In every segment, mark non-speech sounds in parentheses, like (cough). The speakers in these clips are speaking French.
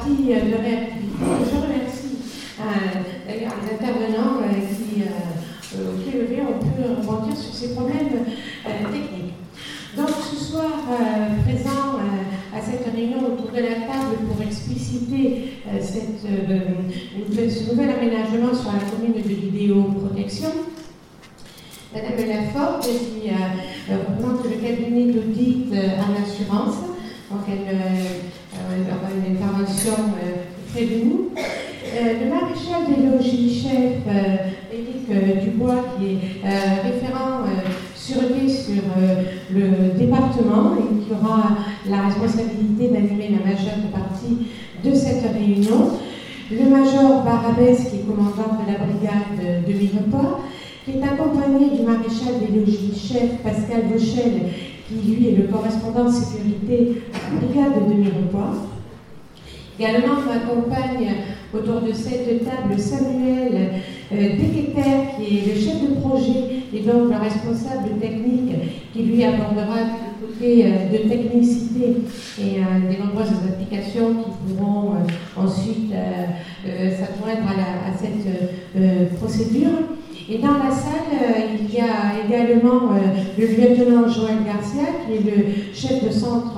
partie de réactivité. Je remercie d'ailleurs les intervenants qui, qui levé ont pu rebondir sur ces problèmes techniques. Donc ce soir, présent à cette réunion autour de la table pour expliciter ce nouvel aménagement sur la commune de vidéoprotection, Madame Laforte, qui euh, représente le cabinet d'audit euh, en assurance. Donc, elle, euh, aura une intervention près de nous. le maréchal des logis chef, Éric Dubois, qui est référent sûreté sur le département et qui aura la responsabilité d'animer la majeure partie de cette réunion. Le major Barabès, qui est commandant de la brigade de Mirepoix, qui est accompagné du maréchal des logis chef Pascal Vauchel, qui lui est le correspondant sécurité à la brigade de Mirepoix. Également m'accompagne autour de cette table Samuel euh, qui est le chef de projet et donc le responsable technique, qui lui abordera euh, de technicité et euh, des nombreuses applications qui pourront euh, ensuite s'adjoindre à, à, cette procédure. Et dans la salle, euh, il y a également euh, le lieutenant Joël Garcia, qui est le chef de centre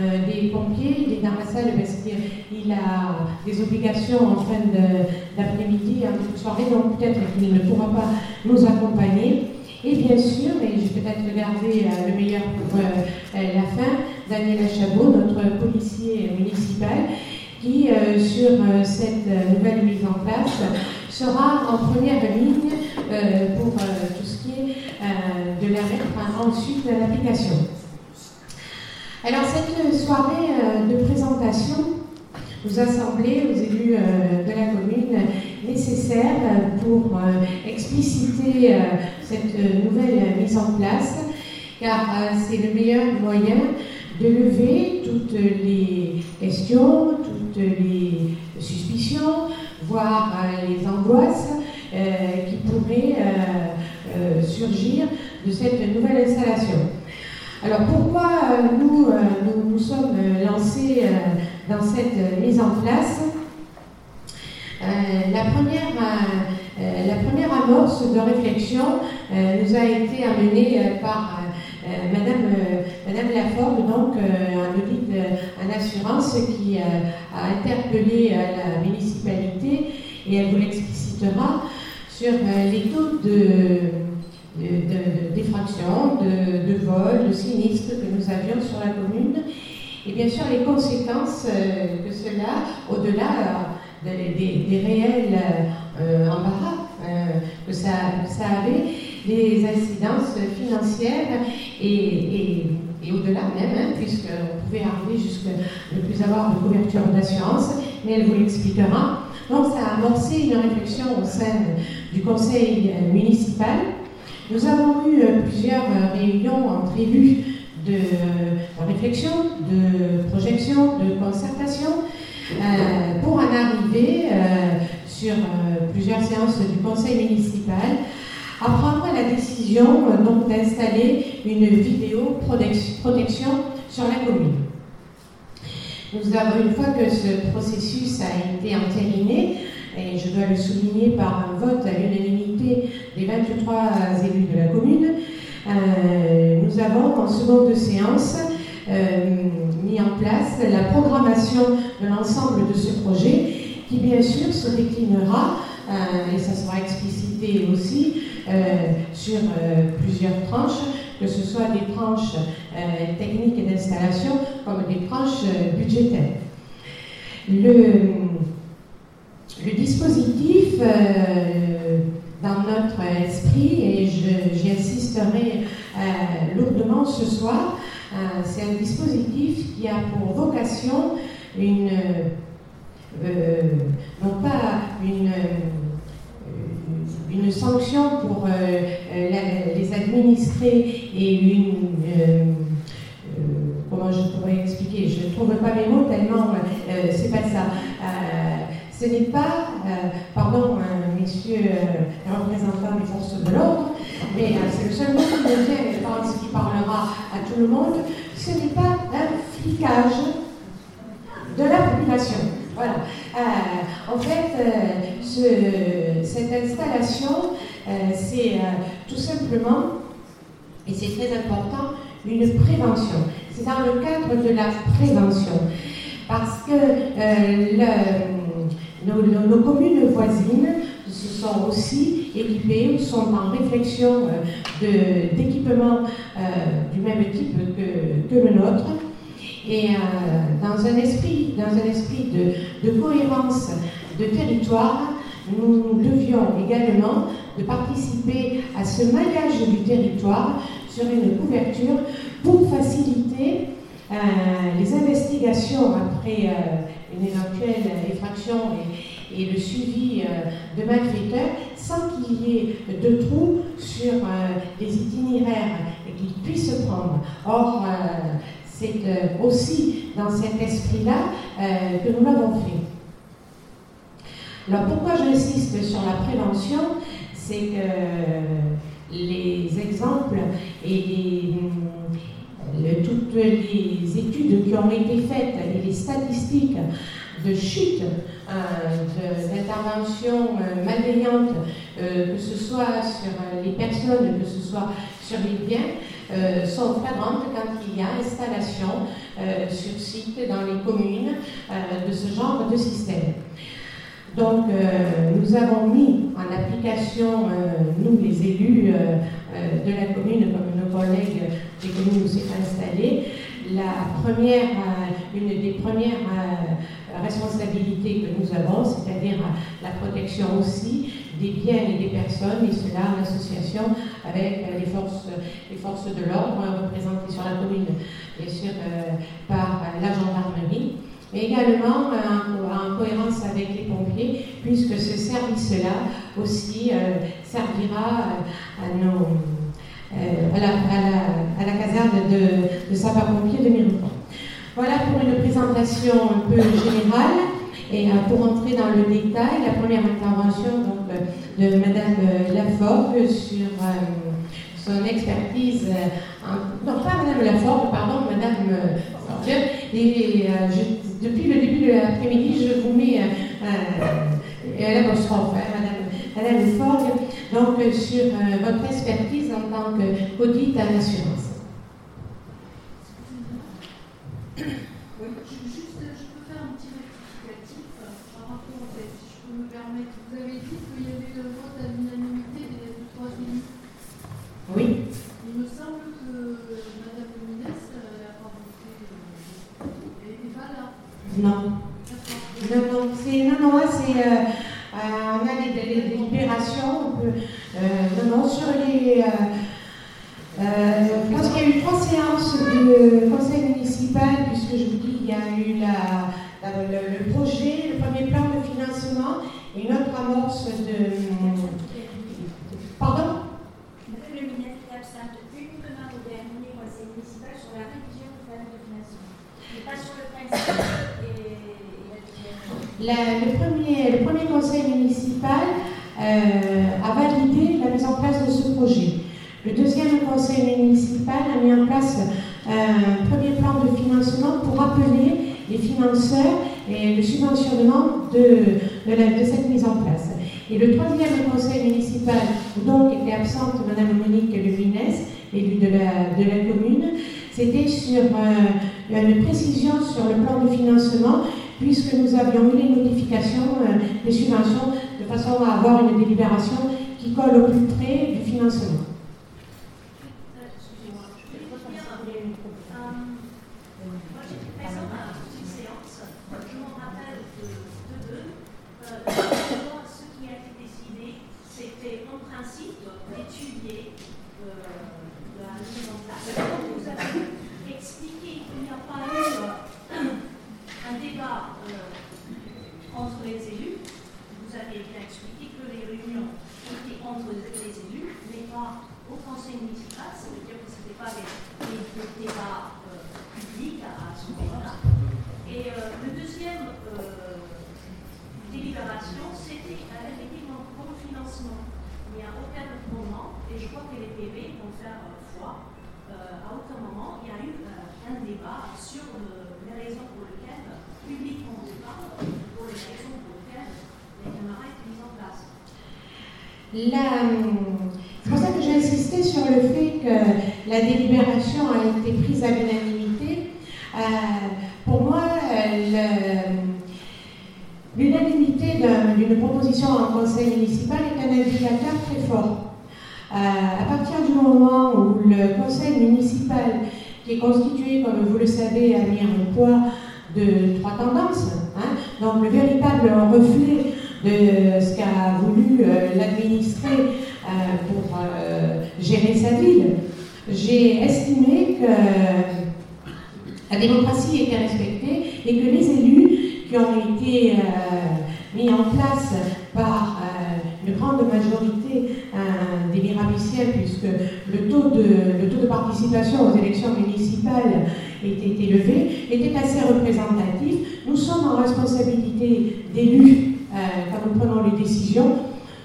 euh, des pompiers. Il est dans la salle parce qu'il a des obligations en fin d'après-midi, en toute soirée, donc peut-être qu'il ne pourra pas nous accompagner. Et bien sûr, et je vais peut-être garder le meilleur pour la fin, Daniel Chabot, notre policier municipal, qui, sur cette nouvelle mise en place, sera en première ligne euh, pour euh, tout ce qui est euh, de la mettre ensuite à l'application. Alors cette soirée de présentation nous a semblé aux élus de la commune nécessaire pour expliciter cette nouvelle mise en place, car c'est le meilleur moyen de lever toutes les questions, les suspicions, voire les angoisses euh, qui pourraient euh, euh, surgir de cette nouvelle installation. Alors pourquoi nous, nous, nous sommes lancés dans cette mise en place? La, première, la première amorce de réflexion nous a été amenée par Madame, Madame Laforde, donc un audit en assurance qui a interpellé la municipalité et elle vous l'explicitera sur euh, les taux de, d'effraction, de, vol, de sinistre que nous avions sur la commune, et bien sûr les conséquences euh, que cela, au-delà euh, des, réels embarras que, ça, ça, avait, les incidences financières et, au-delà même, hein, puisqu'on pouvait arriver jusqu'à ne plus avoir de couverture d'assurance, mais elle vous l'expliquera. Donc ça a amorcé une réflexion au sein du conseil euh, municipal. Nous avons eu euh, plusieurs euh, réunions entre élus de, réflexion, de projection, de concertation, pour en arriver sur plusieurs séances du conseil municipal à prendre la décision donc d'installer une vidéo protection sur la commune. Nous avons, une fois que ce processus a été entériné, et je dois le souligner par un vote à l'unanimité des 23 élus de la commune, euh, nous avons en seconde séance euh, mis en place la programmation de l'ensemble de ce projet qui bien sûr se déclinera, euh, et ça sera explicité aussi, sur plusieurs tranches, que ce soit des tranches techniques et d'installation comme des tranches budgétaires. Le, dispositif, euh, dans notre esprit, et j'y insisterai euh, lourdement ce soir, euh, c'est un dispositif qui a pour vocation une, non pas une, une sanction pour les administrés et une comment je pourrais expliquer, je ne trouve pas mes mots tellement c'est pas ça. Ce n'est pas, euh, pardon, euh, messieurs euh, représentants des forces de l'ordre, mais c'est le seul mot qui me vient, je pense qu'il parlera à tout le monde, ce n'est pas un flicage de la population. Voilà. en fait, ce, cette installation, c'est tout simplement, et c'est très important, une prévention. C'est dans le cadre de la prévention. Parce que nos, communes voisines se sont aussi équipées ou sont en réflexion d'équipements du même type que le nôtre. Et euh, dans un esprit, dans un esprit de, cohérence de territoire, nous devions également de participer à ce maillage du territoire sur une couverture pour faciliter euh, les investigations après euh, une éventuelle effraction et, et le suivi de malfaiteurs sans qu'il y ait de trous sur les itinéraires qu'ils puissent prendre. Or, c'est euh, aussi dans cet esprit-là euh, que nous l'avons fait. Alors pourquoi j'insiste sur la prévention? C'est que les exemples et toutes les études qui ont été faites et les statistiques de chute euh, d'intervention que ce soit sur les personnes, que ce soit sur les biens, euh, sont flagrantes quand il y a installation euh, sur site dans les communes euh, de ce genre de système. Donc, nous avons mis en application, nous les élus de la commune, comme nos collègues des communes où c'est installé, la première, une des premières responsabilités que nous avons, c'est-à-dire la protection aussi des biens et des personnes, et cela en association avec les forces, les forces de l'ordre représentées sur la commune, bien sûr euh, par la gendarmerie, mais également en, cohérence avec les pompiers, puisque ce service-là aussi euh, servira à, nos, euh, à, la, caserne de, de sapeurs-pompiers de Mirepoix. Voilà pour une présentation un peu générale. Et euh, pour entrer dans le détail, la première intervention donc, euh, de Madame euh, Laforgue sur son expertise, non pas Madame Laforgue, pardon, Madame et depuis le début de l'après-midi, je vous mets euh, l'apostrophe, hein, Madame, Madame Laforgue, donc sur votre expertise en tant qu'audit à l'assurance. Oui. Il me semble que Madame Luminès n'a pas voté et pas là. Non. Non, non, c'est, non, non, c'est, euh, euh, on a des, délibérations, euh, non, non, sur les, je pense qu'il y a eu trois séances de conseil municipal, puisque je vous dis, il y a eu la, le, projet, le premier plan de financement et une autre amorce de. Pardon? Le, le premier conseil municipal euh, a validé la mise en place de ce projet. Le deuxième conseil municipal a mis en place euh, un premier plan de financement pour appeler les financeurs et le subventionnement de, cette mise en place. Et le troisième conseil municipal, dont était absente Mme Monique Levines, élue de la, de la commune, c'était sur euh, une précision sur le plan de financement puisque nous avions eu les notifications euh, des subventions de façon à avoir une délibération qui colle au plus près du financement. sur les raisons pour lesquelles, publiquement, on parle c'est pour ça que j'ai insisté sur le fait que la délibération a à l'unanimité. Euh, pour moi, l'unanimité d'une proposition en conseil municipal est un indicateur très fort. Euh, à partir du moment où le conseil municipal, qui est constitué, comme vous le savez, à poids de trois tendances, hein, donc le véritable reflet de ce qu'a voulu euh, l'administrer euh, pour gérer sa ville, j'ai estimé que la démocratie était respectée et que les élus qui ont été mis en place par une grande majorité euh, des Mirabiciens, puisque le taux, de, participation aux élections municipales était élevé, était assez représentatif. Nous sommes en responsabilité d'élus euh, quand nous prenons les décisions.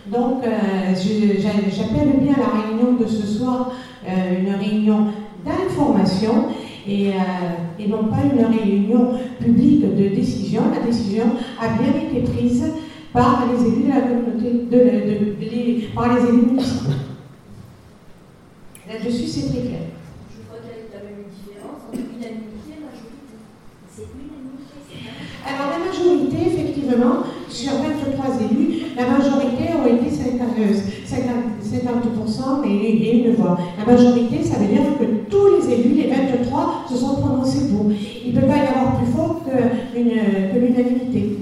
Donc, euh, j'appelle bien la réunion de ce soir une réunion d'information et, et, non pas une réunion publique de décision. La décision a bien été prise par les élus de la communauté, de, de, par les élus municipaux. Là-dessus, c'est très clair. Je crois qu'il y a quand même une différence entre unanimité et majorité. C'est unanimité, Alors, la majorité, effectivement, sur 23 élus, la majorité aurait été 50, 50%, et, une voix. La majorité, ça veut dire que tous les élus, les 23, se sont prononcés pour. Il ne peut pas y avoir plus fort que l'unanimité.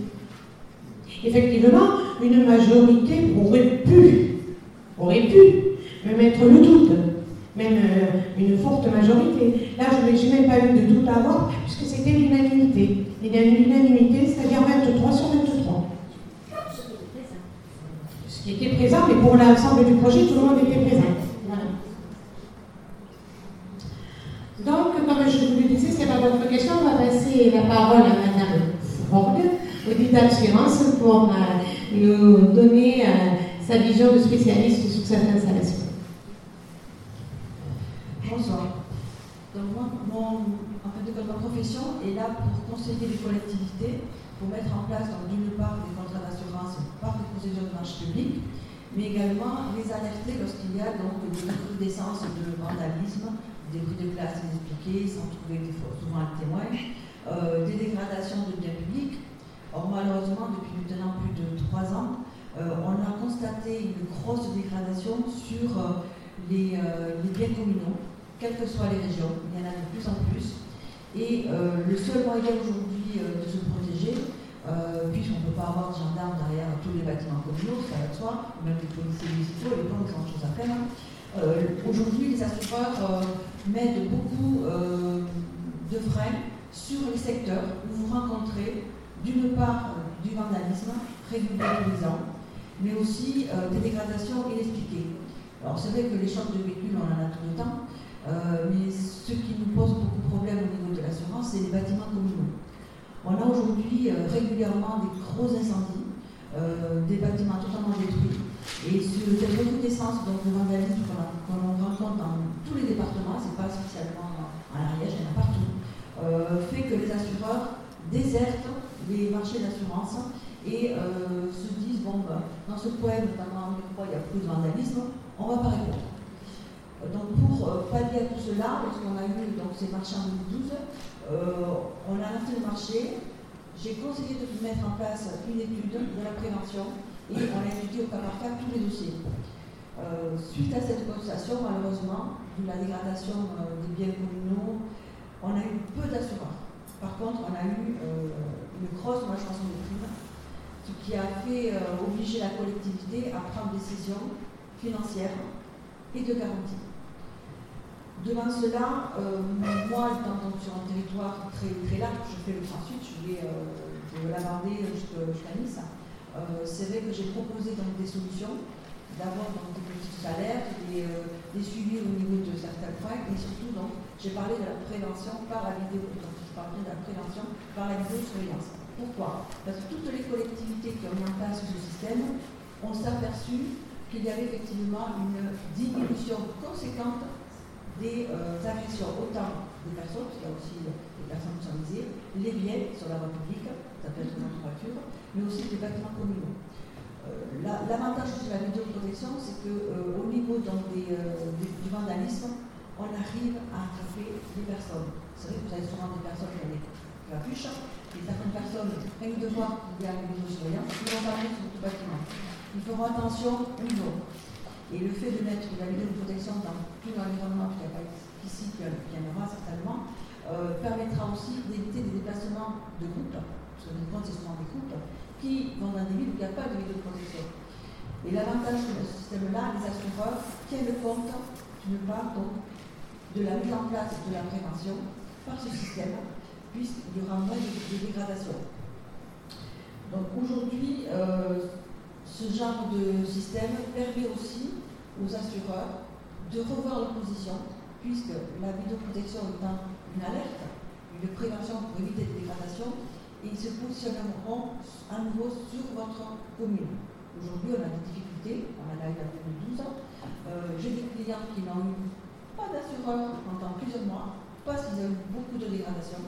Effectivement, une majorité aurait pu, aurait pu me mettre le doute, même euh, une forte majorité. Là, je n'ai même pas eu de doute à avoir, puisque c'était l'unanimité. L'unanimité, c'est-à-dire 23 sur 23. Qui était présent, mais pour l'ensemble du projet, tout le monde était présent. Donc, comme je vous le disais, c'est pas votre question, on va passer la parole à Madame Ford audit d'assurance pour euh, nous donner euh, sa vision de spécialiste sur cette installation. Bonsoir. Donc moi, mon, en fait, ma profession est là pour conseiller les collectivités, mettre en place d'une part des contrats d'assurance par des procédures de marché public, mais également les alerter lorsqu'il y a donc des recrudescences de vandalisme, des bruits de classe inexpliqués, sans trouver des, souvent un témoin, euh, des dégradations de biens publics, Or, malheureusement, depuis maintenant plus de trois ans, euh, on a constaté une grosse dégradation sur euh, euh, les, biens communaux, quelles que soient les régions. Il y en a de plus en plus. Et le seul moyen aujourd'hui de se protéger, puisqu'on ne peut pas avoir de gendarmes derrière tous les bâtiments communaux, ça va de soi, même les policiers municipaux, les banques, ont chose à faire. Aujourd'hui, les assureurs mettent beaucoup de freins sur les secteurs où vous rencontrez d'une part euh, du vandalisme régulier mais aussi euh, des dégradations inexpliquées. Alors c'est vrai que les chocs de véhicules, on en a tout le temps, euh, mais ce qui nous pose beaucoup de problèmes au niveau de l'assurance, c'est les bâtiments communaux. On a aujourd'hui régulièrement des gros incendies, des bâtiments totalement détruits, et cette recrudescence donc, de vandalisme qu'on rencontre dans tous les départements, c'est pas spécialement en Ariège, il y en a partout, fait que les assureurs désertent les marchés d'assurance et euh, se disent bon, ben, dans ce poème, notamment il y a plus de vandalisme, on va pas répondre. Donc pour euh, pallier à tout cela, lorsqu'on a eu donc, ces marchés en 2012, euh, on a lancé le marché. J'ai conseillé de mettre en place une étude de la prévention et on a étudié au cas par cas tous les dossiers. suite à cette constatation, malheureusement, de la dégradation des biens communaux, on a eu peu d'assureurs. Par contre, on a eu une grosse majoration de primes, qui a fait euh, obliger la collectivité à prendre des décisions financières et de garantie. Devant cela, euh, moi, étant sur un territoire très, très large, je fais le transit, je vais euh, de la Vendée jusqu'à Nice. c'est vrai que j'ai proposé donc des solutions, d'abord des petits salaires, des, des, suivis au niveau de certains points, et surtout j'ai parlé de la prévention par la vidéo. Parler de la prévention par la vidéosurveillance. Pourquoi? Parce que toutes les collectivités qui ont mis en place ce système ont s'aperçu qu'il y avait effectivement une diminution conséquente des euh, agressions, autant des personnes, parce qu'il y a aussi des personnes qui sont visées, les biens sur la voie publique, ça peut être une voiture, mais aussi des bâtiments communaux. L'avantage de la vidéoprotection, c'est qu'au niveau donc, des, du vandalisme, on arrive à attraper les personnes. C'est vrai que vous avez souvent des personnes qui ont des capuches, et certaines personnes, rien de voir qu'il y a une vidéosurveillance, ils vont parler sur tout bâtiment. Ils feront attention ils vont. Et le fait de mettre la vidéoprotection dans tout l'environnement, qu'il n'y a pas ici, en aura certainement, euh, permettra aussi d'éviter des déplacements de groupe, parce que les comptes, c'est souvent des groupes, qui vont dans des villes où il n'y a pas de vidéoprotection. Et l'avantage de ce système-là, les assureurs tiennent compte d'une part donc, de la mise en place de la prévention par ce système, puisqu'il y aura moins de, dégradation. Donc aujourd'hui, euh, ce genre de système permet aussi aux assureurs de revoir leur position, puisque la vidéoprotection étant une alerte, une prévention pour éviter des dégradations, ils se positionneront à nouveau sur votre commune. Aujourd'hui, on a des difficultés, on en a eu en 2012. Euh, J'ai des clients qui n'ont eu pas d'assureur pendant plusieurs mois, parce qu'ils ont eu beaucoup de dégradation.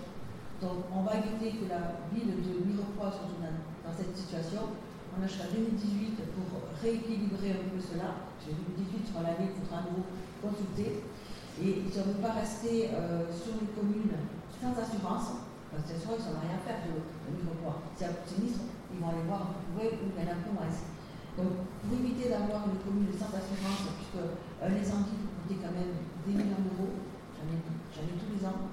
Donc on va éviter que la ville de Mirepoix soit dans, cette situation. On a jusqu'à 2018 pour rééquilibrer un peu cela. 2018 sur l'année, il faudra nouveau consulter. Et ils ne veulent pas rester euh, sur les communes sans assurance, parce que sûr, ils n'ont rien faire de, Mirepoix. S'il y a sinistre, ils vont aller voir où il y en a. Donc, pour éviter d'avoir une commune sans assurance, puisque un incendie coûter quand même des millions d'euros, j'en ai, ai, tous les ans,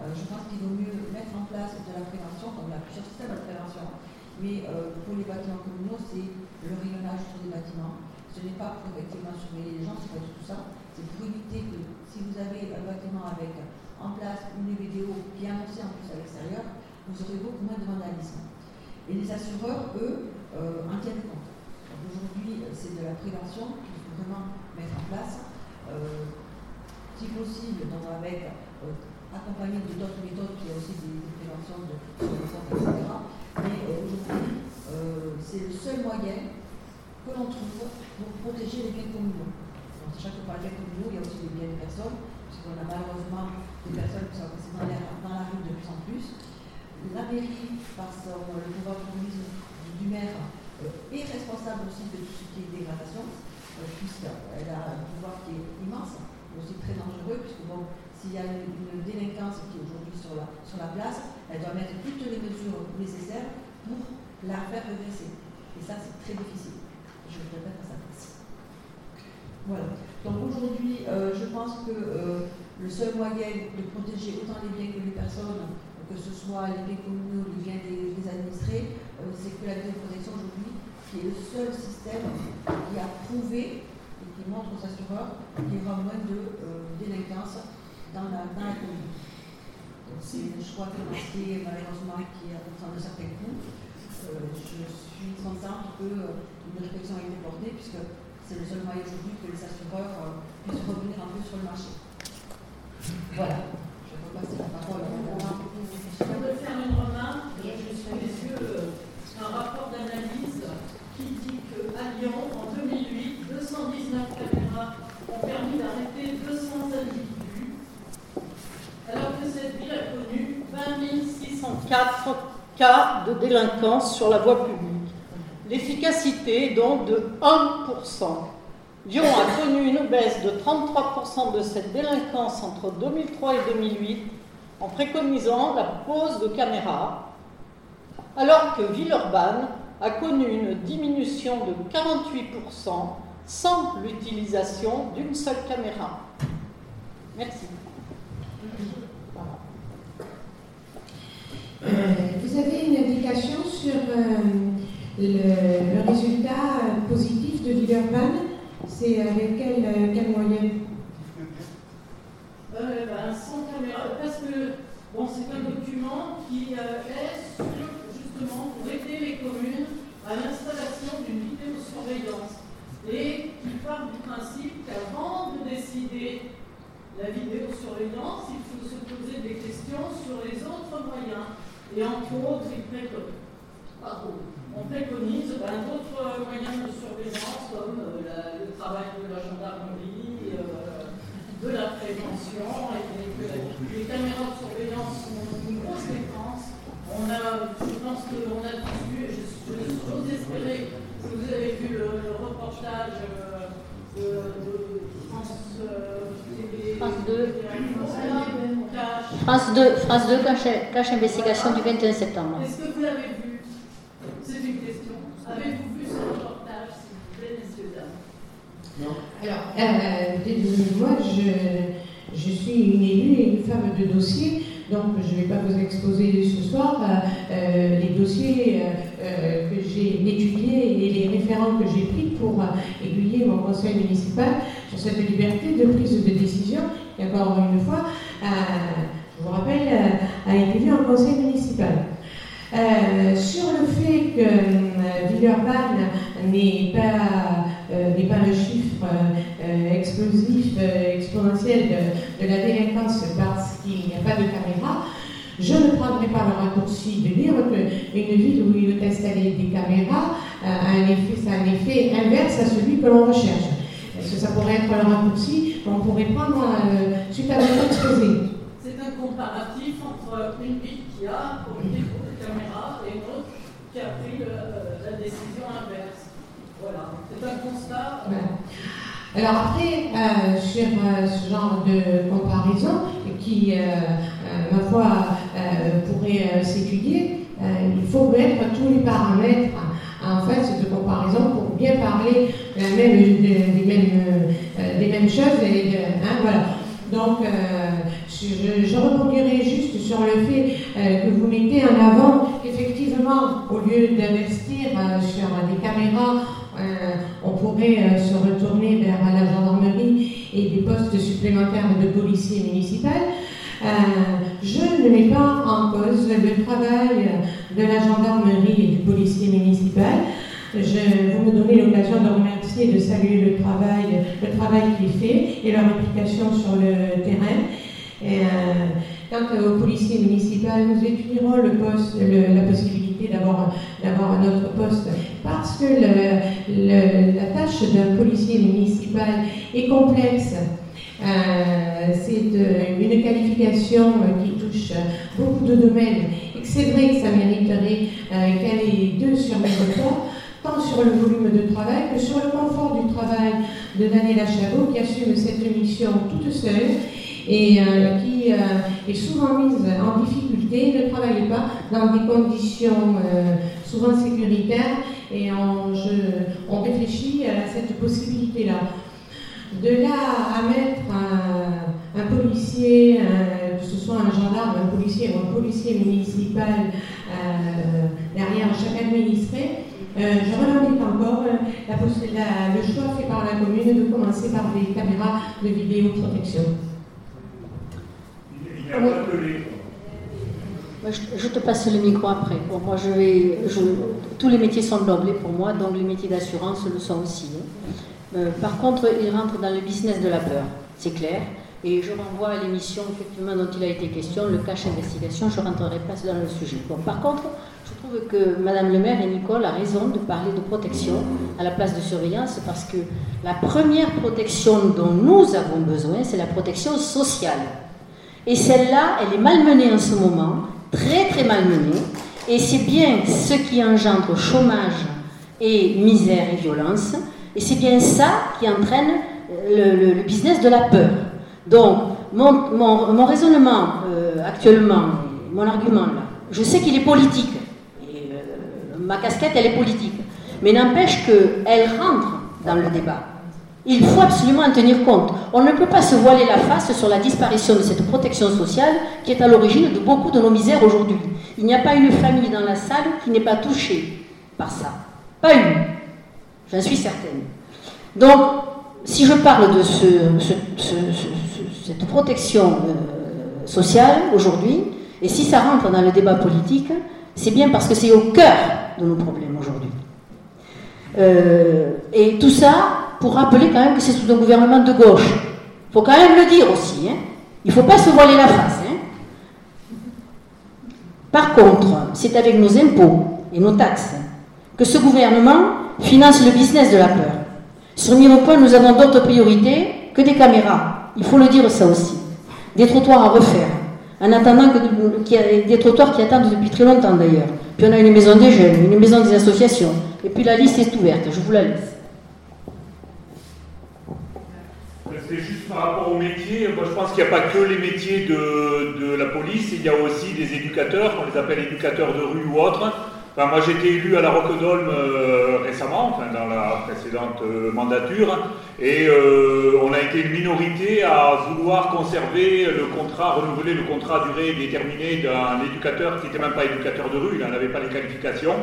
euh, je pense qu'il vaut mieux mettre en place de la prévention, comme il y a plusieurs systèmes de prévention, mais euh, pour les bâtiments communaux, c'est le rayonnage sur les bâtiments. Ce n'est pas pour effectivement surveiller les gens, c'est pas du tout ça. C'est pour éviter que si vous avez un bâtiment avec en place une vidéo qui est annoncée en plus à l'extérieur, vous aurez beaucoup moins de vandalisme. Et les assureurs, eux, euh, en tiennent compte. Aujourd'hui, c'est de la prévention qu'il faut vraiment mettre en place. Euh, si possible, donc avec accompagné de d'autres méthodes, qui a aussi des, préventions de etc. Mais euh, aujourd'hui, c'est le seul moyen que l'on trouve pour protéger les biens communaux. Donc, sachant que par les biens communaux, il y a aussi des biens de personnes, puisqu'on a malheureusement des personnes qui sont passées dans, la rue de plus en plus. La mairie, par son, le pouvoir police du maire, euh, est responsable aussi de tout ce qui est dégradation, euh, puisqu'elle a un pouvoir qui est immense, mais aussi très dangereux, puisque bon, s'il y a une, délinquance qui est aujourd'hui sur la, place, elle doit mettre toutes les mesures nécessaires pour la faire regresser. Et ça, c'est très difficile. Je le répète à sa place. Voilà. Donc aujourd'hui, euh, je pense que le seul moyen de protéger autant les biens que les personnes, que ce soit les biens communaux, les biens des, administrés, euh, c'est que la vidéoprotection aujourd'hui, qui est le seul système qui a prouvé et qui montre aux assureurs qu'il y aura moins de euh, délinquance dans la, commune. C'est un choix financier, malheureusement, qui a de certains coûts. Euh, je suis contente qu'une réflexion ait été portée, puisque c'est le seul moyen aujourd'hui que les assureurs puissent revenir un peu sur le marché. Voilà. Je vais repasser la parole. Je voudrais faire une remarque. Je suis messieurs un rapport d'analyse qui dit qu'à Lyon, en 2008, 219 caméras ont permis d'arrêter 200 individus, alors que cette ville a connu 20 604 cas de délinquance sur la voie publique. L'efficacité est donc de 1%. Lyon a connu une baisse de 33% de cette délinquance entre 2003 et 2008 en préconisant la pose de caméras alors que Villeurbanne a connu une diminution de 48% sans l'utilisation d'une seule caméra. Merci. Euh, vous avez une indication sur euh, le, résultat positif de Villeurbanne C'est avec quel, quel moyen? Euh, ben, Sans caméra, parce que bon, c'est un document qui est sur pour aider les communes à l'installation d'une vidéosurveillance. Et qui part du principe qu'avant de décider la vidéosurveillance, il faut se poser des questions sur les autres moyens. Et entre autres, on préconise ben, d'autres euh, moyens de surveillance comme euh, le travail de la gendarmerie, euh, de la prévention, et, les caméras de surveillance sont une grosse dépense. On a, je pense qu'on a tous vu, j'ose espérer que vous avez vu le, reportage de, France TV. France 2. France 2 cache, cache investigation du 21 septembre. Est-ce que vous l'avez vu C'est une question. Avez-vous vu ce reportage, s'il vous plaît, messieurs, dames? Alors, euh, moi, je, je suis une élue et une femme de dossier, donc je ne vais pas vous exposer ce soir euh, euh, les dossiers euh, que j'ai étudiés et les référents que j'ai pris pour euh, aiguiller mon conseil municipal sur cette liberté de prise de décision, qui encore une fois, euh, vous rappelle, euh, a été vu en conseil municipal. Euh, sur le fait que euh, Villeurbanne n'est pas, pas le chiffre explosif, exponentiel de, la délinquance parce qu'il n'y a pas de caméra, je ne prendrai pas le raccourci de dire qu'une ville où il est installé des caméras a un effet, ça a un effet inverse à celui que l'on recherche. Est-ce que ça pourrait être le raccourci qu'on pourrait prendre suite à votre exposé? Comparatif entre une ville qui a une défaut de caméra et une autre qui a pris le- la décision inverse. Voilà, c'est un constat. euh. Alors après, euh, sur euh, ce genre de comparaison qui, euh, euh, ma foi, euh, pourrait euh, s'étudier, euh, il faut mettre tous les paramètres en face de comparaison pour bien parler de la même- de- des, mêmes, euh, des mêmes choses. Hein, voilà. Donc, euh, je, rebondirai juste sur le fait euh, que vous mettez en avant qu'effectivement, au lieu d'investir euh, sur des caméras, euh, on pourrait se retourner vers la gendarmerie et des postes supplémentaires de policiers municipaux. Je ne mets pas en cause le travail de la gendarmerie et du policier municipal. Je, vous me donnez l'occasion de remercier et de saluer le travail, le travail qui est fait et leur implication sur le terrain. Euh, quant au policier municipal, nous étudierons le poste, le- la possibilité d'avoir un autre poste. Parce que le- le- la tâche d'un policier municipal est complexe. Euh, c'est euh, une qualification euh, qui touche beaucoup de domaines. Et c'est vrai que ça mériterait euh, qu'elle ait deux sur mes reports, tant sur le volume de travail que sur le confort du travail de Daniela Chabot qui assume cette mission toute seule et euh, qui euh, est souvent mise en difficulté, ne travaille pas dans des conditions euh, souvent sécuritaires et on, réfléchit à cette possibilité-là. De là à mettre un, policier, que ce soit un gendarme, un policier ou un policier municipal derrière chaque administré, je revendique encore la- le choix fait par la commune de commencer par des caméras de vidéoprotection. Je, te passe le micro après. Moi, tous les métiers sont nobles pour moi, donc les métiers d'assurance le sont aussi. hein. Euh, par contre, il rentre dans le business de la peur, c'est clair. Et je renvoie à l'émission effectivement dont il a été question, le cache investigation, je ne rentrerai pas dans le sujet. Par contre, je trouve que Madame le maire et Nicole a raison de parler de protection à la place de surveillance parce que la première protection dont nous avons besoin, c'est la protection sociale. Et celle-là, elle est malmenée en ce moment, très très malmenée. Et c'est bien ce qui engendre chômage et misère et violence. Et c'est bien ça qui entraîne le, business de la peur. Donc, mon, raisonnement euh, actuellement, mon argument là, je sais qu'il est politique. Euh, ma casquette, elle est politique. Mais n'empêche qu'elle rentre dans le débat. Il faut absolument en tenir compte. On ne peut pas se voiler la face sur la disparition de cette protection sociale qui est à l'origine de beaucoup de nos misères aujourd'hui. Il n'y a pas une famille dans la salle qui n'est pas touchée par ça. Pas une. J'en suis certaine. Donc, si je parle de ce- ce- ce- ce- cette protection euh, sociale aujourd'hui, et si ça rentre dans le débat politique, c'est bien parce que c'est au cœur de nos problèmes aujourd'hui. Euh, et tout ça pour rappeler quand même que c'est sous un gouvernement de gauche. Il faut quand même le dire aussi. hein. Il ne faut pas se voiler la face. hein. Par contre, c'est avec nos impôts et nos taxes que ce gouvernement finance le business de la peur. Sur Mirepoix, nous avons d'autres priorités que des caméras. Il faut le dire ça aussi. Des trottoirs à refaire. En attendant que des trottoirs qui attendent depuis très longtemps d'ailleurs. Puis on a une maison des jeunes, une maison des associations. Et puis la liste est ouverte, je vous la laisse. Merci c'est juste par rapport au métier. Moi, je pense qu'il n'y a pas que les métiers de, de, la police, il y a aussi des éducateurs, on les appelle éducateurs de rue ou autres. Enfin, moi, j'ai été élu à la Rocodolme euh, récemment, enfin, dans la précédente euh, mandature, et euh, on a été une minorité à vouloir conserver le contrat, renouveler le contrat à durée déterminée d'un éducateur qui n'était même pas éducateur de rue, il n'avait pas les qualifications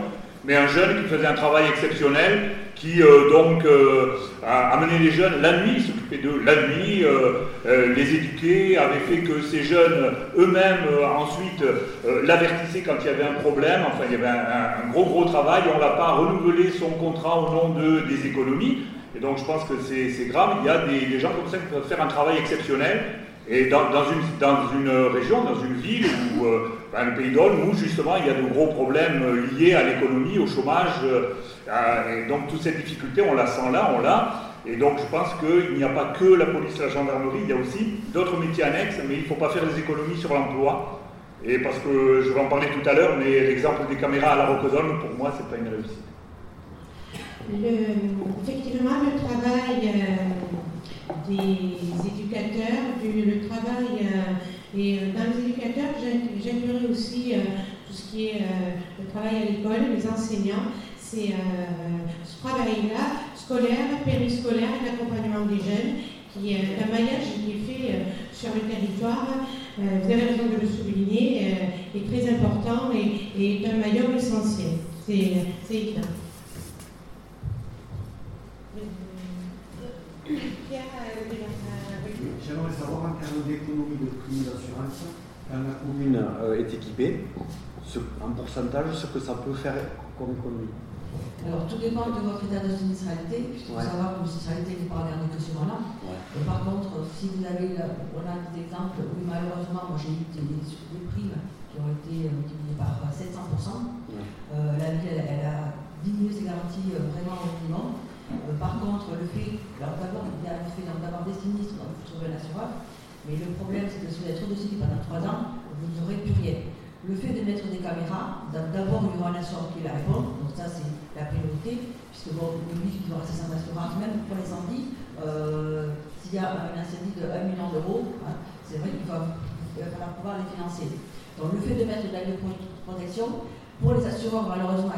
mais un jeune qui faisait un travail exceptionnel, qui euh, donc euh, a amené les jeunes. La nuit, s'occupait d'eux. La nuit, euh, les éduquer, avait fait que ces jeunes eux-mêmes ensuite l'avertissaient quand il y avait un problème, enfin il y avait un, gros gros travail, on ne l'a pas renouvelé son contrat au nom de, des économies, et donc je pense que c'est grave, il y a des, des gens comme ça qui peuvent faire un travail exceptionnel, et dans, une, dans, une, région, dans une ville, ou euh, le pays d'Olme, où justement il y a de gros problèmes euh, liés à l'économie, au chômage, euh, et donc toute cette difficulté, on la sent là, on l'a. Et donc je pense qu'il n'y a pas que la police et la gendarmerie, il y a aussi d'autres métiers annexes, mais il ne faut pas faire des économies sur l'emploi. Et parce que je vais en parler tout à l'heure, mais l'exemple des caméras à la Rocosole, pour moi, c'est pas une réussite. effectivement, le travail des éducateurs, du, le travail. Euh, et euh, dans les éducateurs, j'aimerais aussi euh, tout ce qui est le travail à l'école, les enseignants. C'est ce travail-là, scolaire, périscolaire, l'accompagnement des jeunes, qui est un maillage qui est fait sur le territoire. vous avez raison de le souligner, est très important et, est un maillon essentiel. C'est évident. J'aimerais savoir en termes d'économie de prix d'assurance, quand la commune euh, est équipée, en pourcentage, ce que ça peut faire comme économie. Alors, tout dépend de votre état de sinistralité, puisqu'il faut savoir que une sinistralité n'est pas regardée que sur un an. par contre, si vous avez, on a des exemples où malheureusement, moi j'ai eu des, primes qui ont été multipliées par 700%. Euh, la ville, elle, a diminué ses garanties euh, vraiment au minimum. Le fait, d'avoir des sinistres, donc vous trouvez un assureur, mais le problème, c'est que si vous êtes dossier pendant trois ans, vous n'aurez plus rien. Le fait de mettre des caméras, d'abord, il y aura un assureur qui la répond, donc ça, c'est la priorité, puisque bon, but, il aura 600 assurances, même pour les incendies, euh, s'il y a un incendie de 1 million d'euros, hein, c'est vrai qu'il va, falloir pouvoir les financer. Donc, le fait de mettre de la protection, pour les assureurs, malheureusement,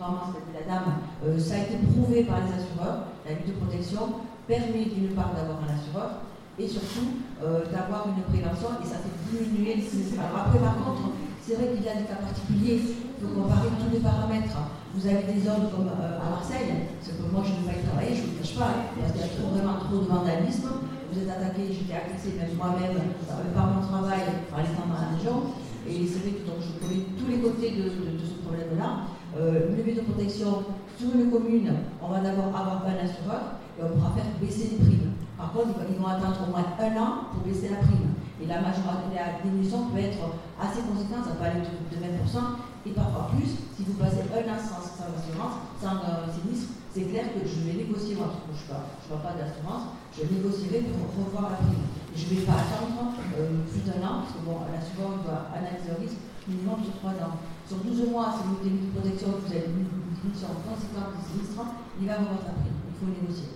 la dame, euh, ça a été prouvé par les assureurs, la lutte de protection permet d'une part d'avoir un assureur et surtout euh, d'avoir une prévention et ça fait diminuer les. Alors après par contre, c'est vrai qu'il y a des cas particuliers, il faut comparer tous les paramètres. Vous avez des zones comme euh, à Marseille, c'est que moi je ne vais pas y travailler, je ne vous cache pas, il y a vraiment trop de vandalisme. Vous êtes attaqué, j'étais agressé même moi-même par mon travail, par les la région. Et c'est vrai que donc, je connais tous les côtés de ce problème-là euh, levée de protection sur une commune, on va d'abord avoir un assureur et on pourra faire baisser les primes. Par contre, ils vont attendre au moins un an pour baisser la prime. Et la majorité, la diminution peut être assez conséquente, ça peut aller de, 20% et parfois plus. Si vous passez un an sans, assurance, sans euh, sinistre, c'est clair que je vais négocier, moi, je ne vois pas d'assurance, je négocierai pour revoir la prime. Je ne vais pas attendre euh, plus d'un an, parce que bon, l'assureur doit analyser le risque minimum sur trois ans. Sur 12 mois, si vous avez une protection, vous avez une diminution conséquente du sinistre, il va avoir votre prime. Il faut négocier.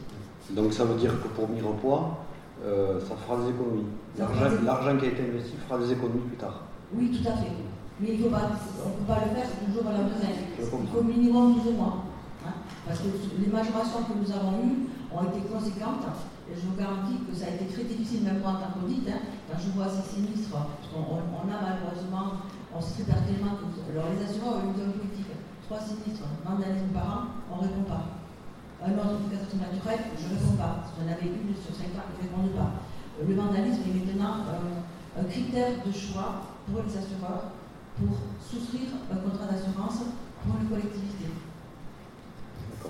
Donc ça veut dire que pour Mirepoix, euh, ça fera des économies. L'argent qui a été investi fera des économies plus tard. Oui, tout à fait. Mais il faut pas, on ne peut pas le faire toujours à la deuxième. Il faut minimum 12 mois. Hein. parce que les majorations que nous avons eues ont été conséquentes. Et je vous garantis que ça a été très difficile, même moi en tant qu'audit, hein, quand je vois ces sinistres, on, on a malheureusement on sait tellement que alors les assureurs ont une zone politique, trois sinistres, vandalisme par an, on ne répond pas. Un autre catastrophe naturelle, je ne réponds pas. J'en avais une sur cinq ans, je ne réponds pas. Le vandalisme est maintenant euh, un critère de choix pour les assureurs pour souscrire un contrat d'assurance pour une collectivité.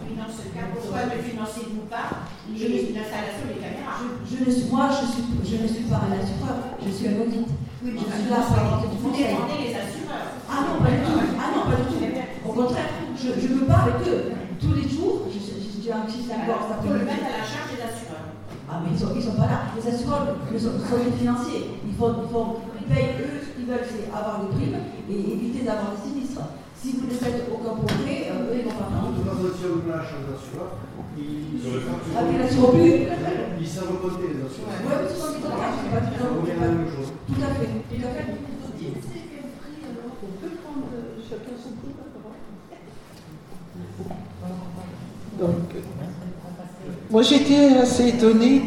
Oui, dans ce cas, pourquoi ne financez-vous pas l'installation des caméras je, je ne suis, Moi, je, suis, je ne suis pas un assureur, je suis un audit. Oui, je suis là pour Vous défendez les assureurs. Ah non, pas du tout. Ah non, pas du tout. Au contraire, je ne veux pas avec eux. Tous les jours, je, suis un petit accord. Il faut le mettre à la charge des assureurs. Ah, mais ils ne sont, sont, pas là. Les assureurs sont, sont des financiers. Ils, font, ils, font, ils payent eux ce qu'ils veulent, c'est avoir des primes et éviter d'avoir des sinistres. Si vous ne faites aucun progrès, eux, ils vont pas faire. De toute façon, si on sont là chez les assureurs, ils Ah, la survie. Ils savent compter les assureurs. Ouais, mais pas du tout, c'est pas tout. la même chose. Tout à fait, tout à fait. C'est quel prix alors On peut prendre euh, chacun son prix Donc, moi j'étais assez étonnée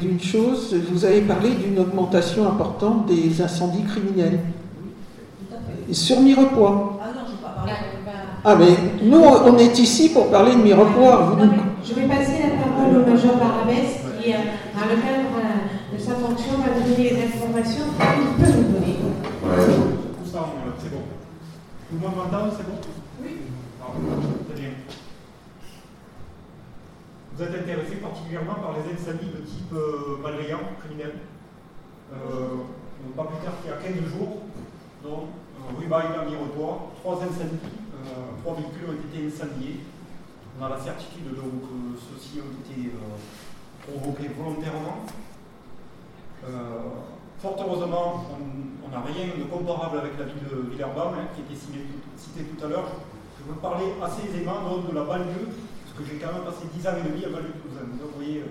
d'une chose, vous avez parlé d'une augmentation importante des incendies criminels. Tout à fait. Et sur Mirepoix. Ah non, je pas parler. Ah mais nous on est ici pour parler de Mirepoix. Vous Non, Je vais passer la parole au Major Barabès qui, euh, dans le cadre euh, de sa fonction, va donner les Vous êtes intéressé particulièrement par les incendies de type euh, malveillant, criminel. Euh, pas plus tard qu'il y a 15 jours, donc, euh, rue à Mirepoix, trois incendies, euh, trois véhicules ont été incendiés. On a la certitude donc, que ceux-ci ont été provoqués volontairement. Euh, fort heureusement, on n'a rien de comparable avec la ville de Villeurbanne, hein, qui était citée, citée tout à l'heure. Je veux parler assez aisément de la banlieue, parce que j'ai quand même passé 10 ans et demi à banlieue toulousaine. Donc vous voyez, euh,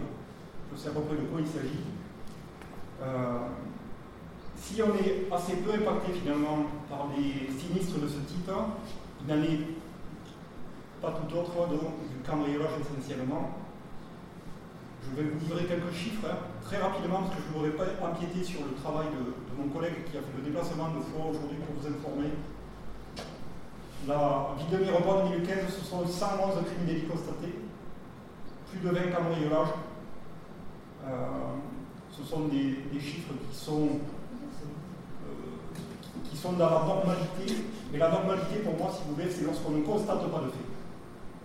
je sais à peu près de quoi il s'agit. Euh, si on est assez peu impacté finalement par des sinistres de ce type, il n'en est pas tout autre donc, du cambriolage essentiellement. Je vais vous livrer quelques chiffres hein, très rapidement parce que je ne voudrais pas empiéter sur le travail de, mon collègue qui a fait le déplacement de fois aujourd'hui pour vous informer. La ville de Mirepoix 2015, ce sont 111 crimes délits constatés, plus de 20 cambriolages. Euh, ce sont des, chiffres qui sont, euh, qui sont dans la normalité, mais la normalité pour moi, si vous voulez, c'est lorsqu'on ne constate pas de fait.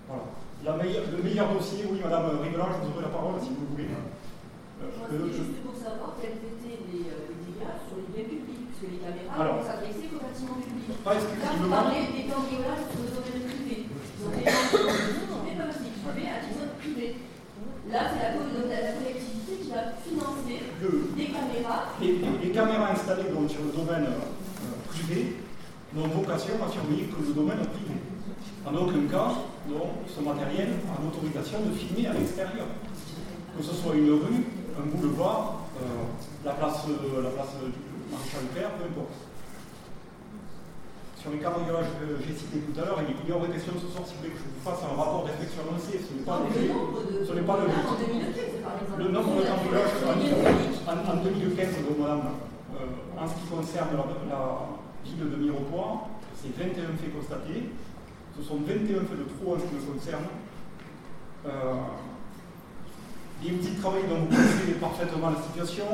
Voilà. La meilleure- le meilleur dossier, oui, Madame Rivelan, je vous aurai la parole si vous voulez. Euh, Moi, le- c'est juste pour savoir quels étaient les, euh, les dégâts sur les biens publics, parce que les caméras Alors. vont s'adresser qu'au bâtiment public. Pas Là, vous parlez des cambriolages sur le domaine privé. Donc les gens qui peuvent s'équiper à titre privé. Là, c'est la, la, la collectivité qui va financer des caméras. les, les- les caméras installées donc, sur le domaine euh, privé n'ont vocation à surveiller que le domaine privé. En aucun cas, ce matériel a l'autorisation de filmer à l'extérieur. Que ce soit une rue, un boulevard, euh, la place, euh, la place du maréchal Leclerc, peu importe. Sur les cambriolages que j'ai cités tout à l'heure, il y aurait question ce soir, si vous voulez que je vous fasse un rapport d'inspection annoncé, ce n'est pas le but. en 2015, par exemple. Le nombre de cambriolages en 2015, donc, madame, euh, en ce qui concerne la, la ville de Mirepoix, c'est 21 faits constatés. Ce sont 21 faits de trop en ce qui me concerne. Euh, les outils de travail dont vous connaissez parfaitement la situation.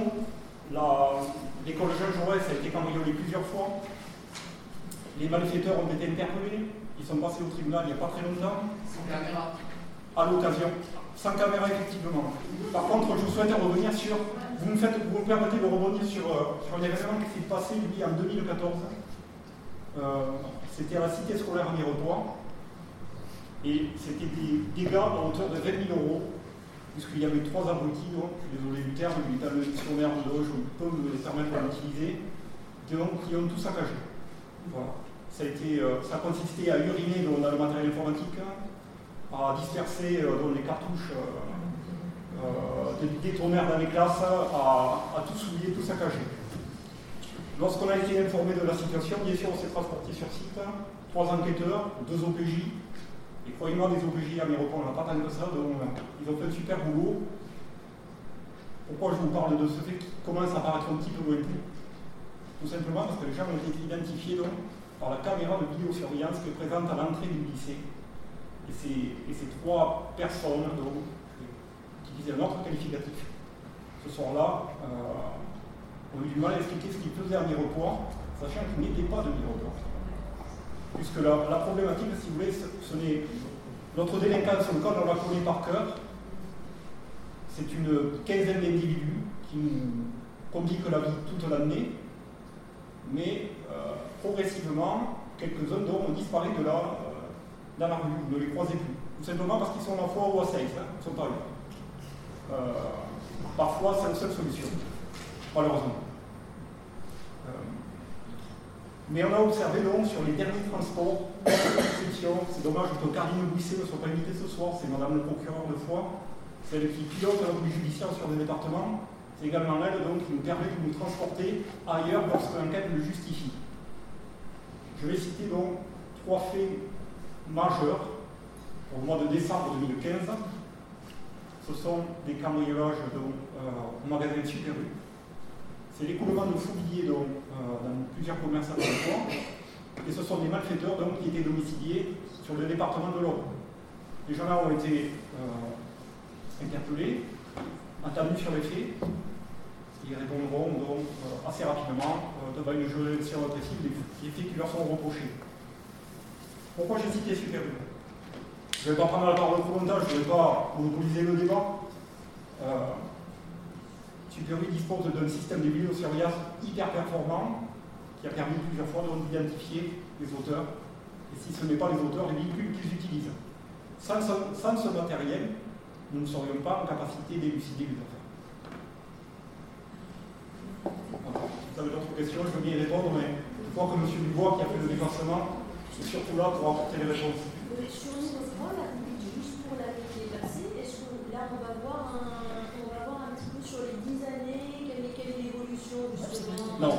L'école Jean Jaurès a été cambriolée plusieurs fois. Les malfaiteurs ont été interpellés. Ils sont passés au tribunal il n'y a pas très longtemps. À l'occasion. Sans caméra, effectivement. Par contre, je souhaite revenir sur. Vous me, faites, vous me permettez de rebondir sur, euh, sur un événement qui s'est passé, lui, en 2014. Euh, C'était à la cité scolaire Mirepoix. Et c'était des dégâts à hauteur de 20 000 euros. Puisqu'il y avait trois abrutis, donc, je suis désolé du terme, mais dans le dictionnaire de Doge, on peut me permettre de l'utiliser, donc, qui ont tout saccagé. Voilà. Ça a, été, euh, consisté à uriner dans, le matériel informatique, à disperser euh, dans les cartouches des détournaires dans les classes, à, à tout souiller, tout saccager. Lorsqu'on a été informé de la situation, bien sûr, on s'est transporté sur site, trois enquêteurs, deux OPJ, et croyez-moi, les OPJ à Mirepoix, on n'a pas tant que ça, donc euh, ils ont fait un super boulot. Pourquoi je vous parle de ce fait qui commence à paraître un petit peu lointain? Tout simplement parce que les gens ont été identifiés donc, par la caméra de vidéosurveillance qui est présente à l'entrée du lycée. Et ces, trois personnes donc, utilisaient un autre qualificatif. Ce soir-là, euh, ont eu du mal à expliquer ce qu'ils faisaient à Mirepoix, sachant qu'ils n'étaient pas de Mirepoix. Puisque la, problématique, si vous voulez, ce, ce n'est. Notre délinquance, le code, on la connaît par cœur. C'est une quinzaine d'individus qui nous compliquent la vie toute l'année, mais euh, progressivement, quelques-uns d'eux ont disparu de la, euh, dans la rue, vous ne les croisez plus. Tout simplement parce qu'ils sont à Foix ou à Seix, hein, ils sont pas là. Euh, parfois, c'est la seule solution, malheureusement. Euh, Mais on a observé donc sur les derniers transports, (coughs) c'est dommage que Cardine Bouisset ne soit pas invité ce soir, c'est Madame le procureur de Foix, celle qui pilote la police judiciaire sur le département. C'est également elle donc, qui nous permet de nous transporter ailleurs lorsque l'enquête le justifie. Je vais citer donc trois faits majeurs au mois de décembre 2015. Ce sont des cambriolages donc, euh, au magasin de c'est l'écoulement de donc, euh, dans plusieurs commerces à fois. Et ce sont des malfaiteurs qui étaient domiciliés sur le département de l'Aube. Les gens-là ont été euh, interpellés, entendus sur les faits. Ils répondront donc euh, assez rapidement devant une juridiction répressive des faits qui leur sont reprochés. Pourquoi j'ai cité Super Je ne vais pas prendre la parole trop longtemps, je ne vais pas monopoliser le débat. Superui dispose d'un système de vidéosurveillance hyper performant qui a permis plusieurs fois d'identifier les auteurs, et si ce n'est pas les auteurs, les véhicules qu'ils utilisent. Sans ce, matériel, nous ne serions pas en capacité d'élucider les affaires. Vous avez d'autres questions, je veux bien y répondre, mais je crois que M. Dubois, qui a fait le déplacement, est surtout là pour apporter les réponses. Sur les là, juste pour la est-ce que là, on va voir un 10 années, quelle est, quelle est l'évolution justement Non.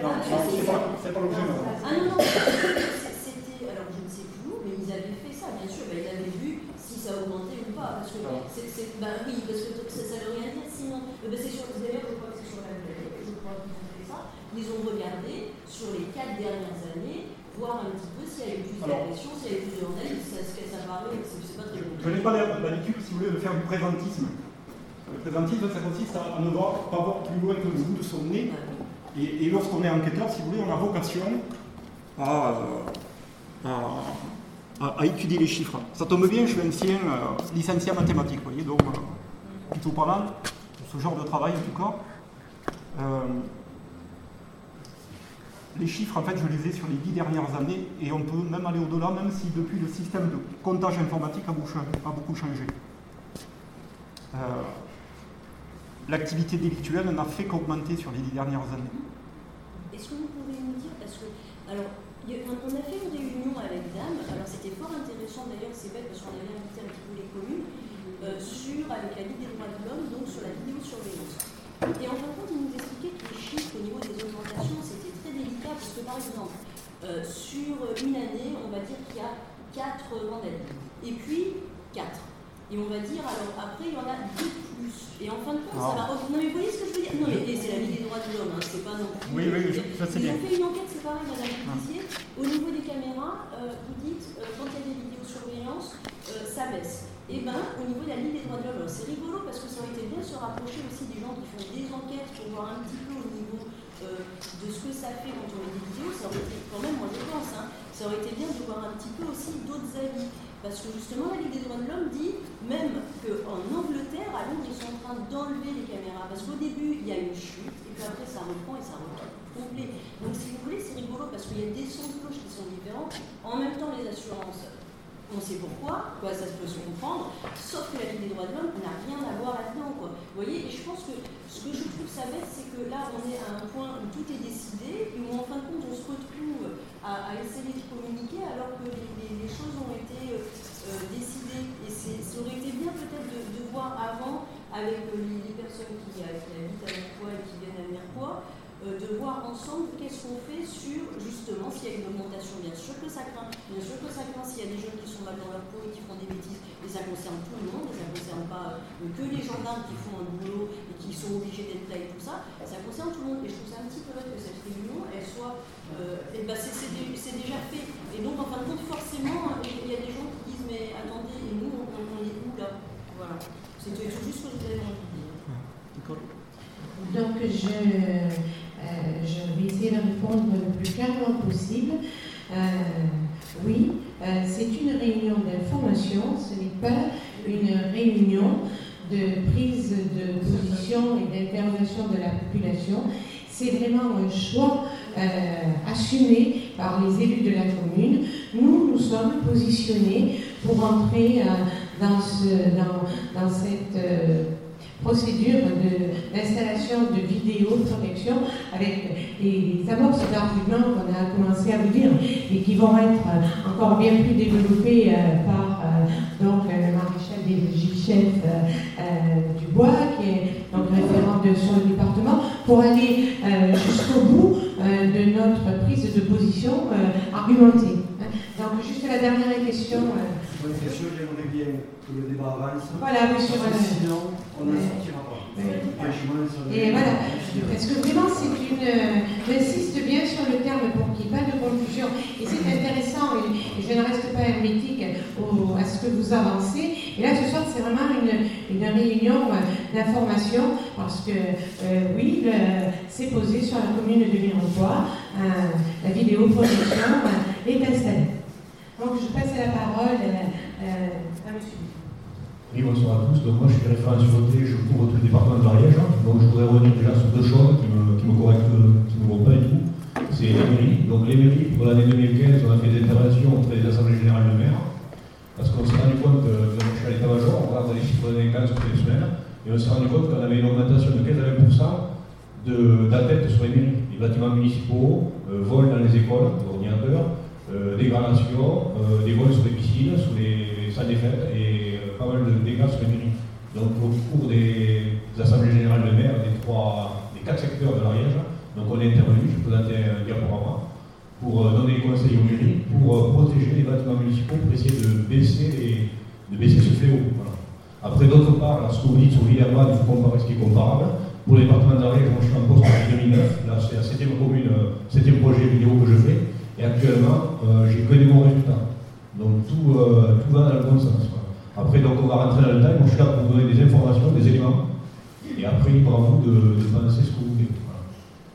Non, c'est pas, pas l'objet. Ah non, non, c'était, alors je ne sais plus où, mais ils avaient fait ça, bien sûr, ben, ils avaient vu si ça augmentait ou pas, parce que c'est, bah oui, parce que ça ne veut rien dire sinon. Ben, c'est sur, d'ailleurs, je crois que c'est sur la je crois qu'ils ont fait ça, ils ont regardé sur les 4 dernières années, voir un petit peu s'il y a eu plus d'agression, s'il y a eu plus de vandalisme, ce que ça paraît, c'est pas très bon. Je n'ai pas l'habitude, si vous voulez, de faire du présentisme. Le présentisme, ça consiste à, ne voir, pas voir plus loin que le bout de son nez. Et, lorsqu'on est enquêteur, si vous voulez, on a vocation à, à, étudier les chiffres. Ça tombe bien, je suis ancien euh, licencié en mathématiques, vous voyez, donc euh, plutôt pas mal, ce genre de travail en tout cas. Euh, les chiffres, en fait, je les ai sur les dix dernières années et on peut même aller au-delà, même si depuis le système de comptage informatique a beaucoup changé l'activité délictuelle n'a fait qu'augmenter sur les dix dernières années. Est-ce que vous pouvez nous dire, parce que, alors, on a fait une réunion avec Dame, alors c'était fort intéressant d'ailleurs, c'est bête parce qu'on avait invité un petit peu les communes, euh, sur, avec la Ligue des droits de l'homme, donc sur la vidéosurveillance. Et en fin de compte, il nous expliquait que les chiffres au niveau des augmentations, c'était très délicat, parce que par exemple, euh, sur une année, on va dire qu'il y a 4 vandalismes, et puis 4. Et on va dire, alors après, il y en a deux plus. Et en fin de compte, ça va revenir. Non, mais vous voyez ce que je veux dire? Non, mais c'est la vie des droits de l'homme, hein, c'est pas non plus. Oui, oui, ça c'est bien. Ils ont fait une enquête, c'est pareil, madame Policier. Au niveau des caméras, euh, vous dites, euh, quand il y a des vidéosurveillance, euh, ça baisse. Et eh bien, au niveau de la Ligue des droits de l'homme, c'est rigolo parce que ça aurait été bien de se rapprocher aussi des gens qui font des enquêtes pour voir un petit peu au niveau de ce que ça fait quand on met des vidéos. Ça aurait été, quand même, moi je pense, hein, ça aurait été bien de voir un petit peu aussi d'autres avis. Parce que justement, la Ligue des droits de l'homme dit même qu'en Angleterre, à Londres, ils sont en train d'enlever les caméras. Parce qu'au début, il y a une chute, et puis après, ça reprend et ça reprend complet. Donc, si vous voulez, c'est rigolo parce qu'il y a des sons de cloche qui sont différents. En même temps, les assurances, on sait pourquoi, quoi, ça peut se comprendre, sauf que la Ligue des droits de l'homme n'a rien à voir là-dedans. Vous voyez, et je pense que ce que je trouve ça bête, c'est que là, on est à un point où tout est décidé, et où en fin de compte, on se retrouve à, essayer de communiquer alors que les, choses ont été euh, euh, décidées. Et ça aurait été bien peut-être de, voir avant, avec euh, les, personnes qui, habitent à Mirepoix et qui viennent à Mirepoix, de voir ensemble qu'est-ce qu'on fait sur justement s'il y a une augmentation. Bien sûr que ça craint, bien sûr que ça craint s'il y a des jeunes qui sont mal dans leur peau et qui font des bêtises, et ça concerne tout le monde, et ça ne concerne pas que les gendarmes qui font un boulot et qui sont obligés d'être là et tout ça, ça concerne tout le monde. Et je trouve ça un petit peu bête que cette réunion, elle soit et ben c'est déjà fait. Et donc, en fin de compte, forcément, il y a des gens qui disent Mais attendez, et nous, on, est où là? Voilà. C'est juste ce que je voulais dire. Donc, je, euh, je vais essayer de répondre le plus clairement possible. Euh, oui, c'est une réunion d'information, ce n'est pas une réunion de prise de position et d'intervention de la population. C'est vraiment un choix euh, assumé par les élus de la commune. Nous, nous sommes positionnés pour entrer euh, dans, ce, dans, dans, cette, euh, procédure de- d'installation de, vidéoprotection avec les amorces d'arguments qu'on a commencé à vous dire et qui vont être encore bien plus développées euh, par donc, le maréchal des euh, Dubois, qui est donc référent de, sur le département, pour aller euh, jusqu'au bout euh, de notre prise de position euh, argumentée. Donc, juste la dernière question. euh, Bonne question, j'aimerais bien que le débat avance. Voilà, monsieur. Sinon, on n'en sortira pas. Et voilà, parce que vraiment, c'est une. euh, J'insiste bien sur le terme pour qu'il n'y ait pas de confusion. Et c'est intéressant, et, je ne reste pas hermétique au- à ce que vous avancez. Et là, ce soir, c'est vraiment une, une réunion euh, d'information, parce que, euh, oui, c'est posé sur la commune de Mirepoix, euh, la vidéoprotection euh, est installée. Donc, je passe la parole euh, euh, à monsieur. Oui, bonsoir à tous. Donc, moi, je suis référent sûreté, je couvre tout le département de l'Ariège. Donc, je voudrais revenir déjà sur deux choses qui me, correctent, qui ne me vont pas du tout. C'est les mairies. Donc, les mairies, pour l'année 2015, on a fait des interventions auprès des assemblées générales de maire. Parce qu'on s'est rendu compte, euh, je suis à l'état-major, on regarde les chiffres des 15 toutes les semaines, et on s'est rendu compte qu'on avait une augmentation de 15 à 20% de- d'atteintes sur les mairies. Les bâtiments municipaux, euh, vols dans les écoles, ordinateurs, euh, dégradation, euh, des vols sur les piscines, sur les salles des fêtes pas mal de dégâts sur les mairies. Donc au cours des, assemblées générales de maire des trois, des quatre secteurs de l'Ariège, donc on est intervenu, je présentais un diaporama, pour euh, donner des conseils aux mairies, pour euh, protéger les bâtiments municipaux, pour essayer de baisser, les- de baisser ce fléau. Après, d'autre part, ce que vous dites sur Villerman, il faut comparer ce qui est comparable. Pour le département d'Ariège, moi je suis en poste depuis 2009, là c'est la septième commune, euh, septième projet vidéo que je fais, et actuellement, j'ai que des bons résultats. Donc tout, va dans le bon sens. Après, donc on va rentrer dans le détail, moi je suis là pour vous donner des informations, des éléments, et après, libre à vous de, de penser ce que vous voulez.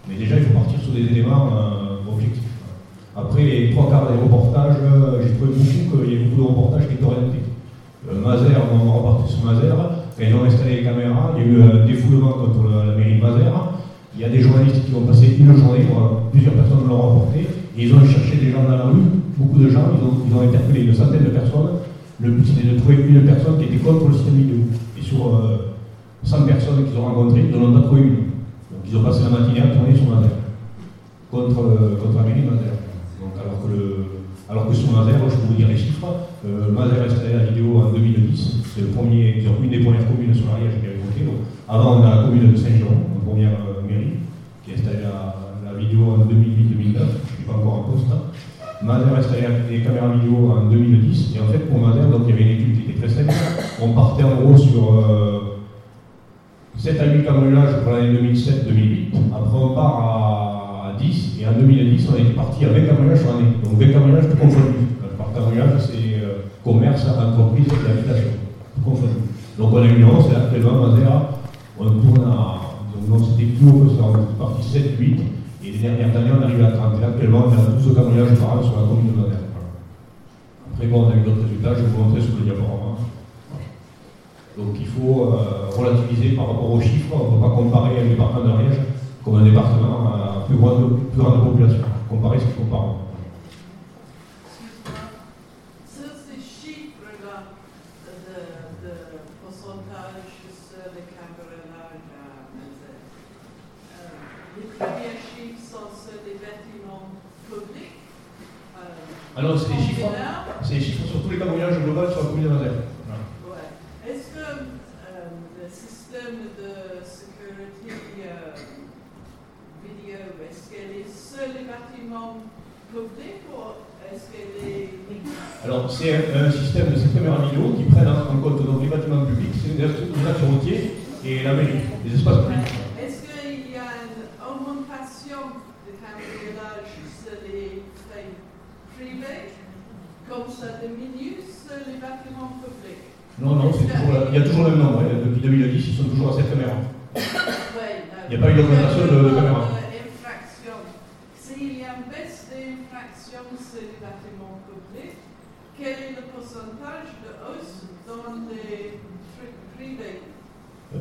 Mais déjà, il faut partir sur des éléments euh, objectifs. Après, les trois quarts des reportages, euh, j'ai trouvé beaucoup qu'il y a beaucoup de reportages qui étaient orientés. Euh, Mazères, on va repartir sur. Quand ils ont installé les caméras, il y a eu un défoulement contre la, la mairie de Mazères. Il y a des journalistes qui ont passé une journée, voilà, plusieurs personnes l'ont rapporté, et ils ont cherché des gens dans la rue, beaucoup de gens, ils ont, ils ont interpellé une centaine de personnes. Le but c'était de trouver une personne qui était contre le système vidéo. Et sur euh, 100 personnes qu'ils ont rencontrées, ils n'en ont pas trouvé une. Donc ils ont passé la matinée à tourner sur Mazères, contre, euh, contre la mairie de Mazères. Donc alors que, sur Mazères, je peux vous dire les chiffres, euh, Mazères a installé la vidéo en 2010, c'est le premier, une des premières communes sur l'Ariège qui a évoqué. Avant, on a la commune de Saint-Jean, la première euh, mairie, qui a installé la, vidéo en 2008-2009, je ne suis pas encore en poste. Mazères a installé les caméras vidéo en 2010, et en fait, pour On partait en gros sur euh, 7 à 8 cambriolages pour l'année 2007-2008. Après, on part à 10. Et en 2010, on était parti à 20 cambriolages sur l'année. Donc 20 cambriolages tout confondus. Euh, Par cambriolage, c'est euh, commerce, entreprise et habitation. Tout confondu. Donc on a une nuance, et actuellement, on tourne à. Donc c'était plus haut était parti 7, 8. Et les dernières années, on arrive à 30. Et actuellement, on à 12 cambriolages par an sur la commune de. Voilà. Après, bon, on a eu d'autres résultats, je vais vous montrer sur le diaporama. Donc il faut euh, relativiser par rapport aux chiffres. On ne peut pas comparer un département d'Ariège comme un département à plus grande, plus grande population. Comparer ce à Mazères, euh, les premiers chiffres sont sur les bâtiments publics. euh, Alors c'est des chiffres, c'est des chiffres sur tous les cambriolages globaux sur la commune de. Voilà. Ouais. Est-ce que euh, le système de sécurité euh, vidéo, est-ce qu'elle est sur les bâtiments publics ou est-ce qu'elle est... Alors c'est un, un système de caméras vidéo qui prennent en compte donc, les bâtiments publics, c'est les axes les routiers et la mairie, les espaces publics. Est-ce qu'il y a une augmentation de cambriolage sur les privés comme ça diminue sur les bâtiments publics Non, non, toujours, il y a toujours le même nombre. hein. Depuis 2010, ils sont toujours à cette caméra. Il n'y a pas eu d'augmentation de, de caméra. Infraction. S'il y a une baisse sur les bâtiments publics, quel est le pourcentage de hausse dans les privés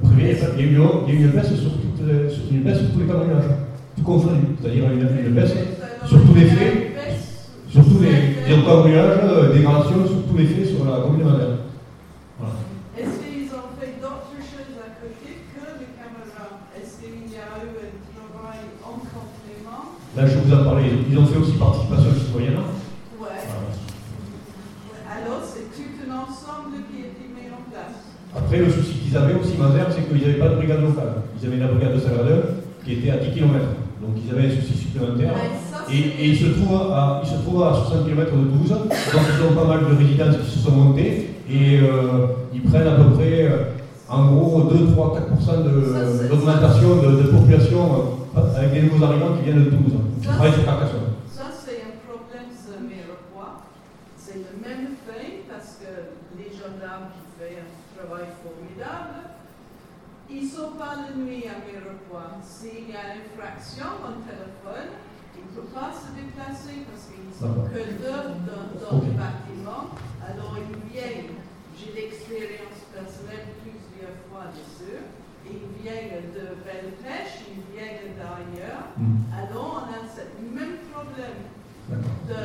Privé, il y a eu une- baisse sur, toutes les- sur- une baisse sur tous les cambriolages, tout confondu. C'est-à-dire une, une baisse sur tous les faits, sur tous les, les cambriolages, euh, dégradations, sur tous les faits sur la commune de Madère. Voilà. Est-ce qu'ils ont fait d'autres choses à côté que les caméras. Est-ce qu'il y a eu un travail en complément Là, je vous en parlais, ils ont fait aussi participation citoyenne. Ouais. Alors, c'est tout un ensemble qui a été mis en place. Après, le souci qu'ils avaient aussi, Mazère, c'est qu'ils n'avaient pas de brigade locale. Ils avaient la brigade de Saladin qui était à 10 km. Donc ils avaient un souci supplémentaire. Et, et ils, se trouvent à, ils se trouvent à 60 km de Toulouse. Donc ils ont pas mal de résidences qui se sont montées. Et euh, ils prennent à peu près, euh, en gros, 2, 3, 4% d'augmentation de, de, population euh, avec des nouveaux arrivants qui viennent de Toulouse, qui travaillent sur Carcassonne. Ça, c'est un problème sur Mirepoix. C'est le même fait parce que les gendarmes qui font un travail formidable, ils ne sont pas la nuit à Mirepoix. S'il y a une fraction en téléphone, ils ne peuvent pas se déplacer parce qu'ils sont que deux dans, dans le bâtiment. Alors ils viennent, j'ai l'expérience personnelle plusieurs fois dessus, ils viennent de Belle-Pêche, ils viennent d'ailleurs. Mm. Alors on a ce même problème de,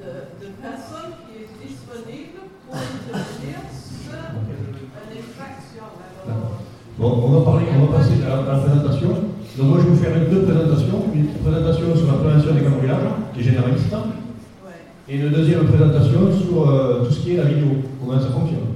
de, de personnes qui est disponible pour intervenir sur une infraction. Alors, Bon, on va, parler, on va passer à la, à la présentation. Donc moi je vais vous faire deux présentations. Une présentation sur la prévention des cambriolages, qui est généraliste, et une deuxième présentation sur euh, tout ce qui est la vidéo, comment ça fonctionne.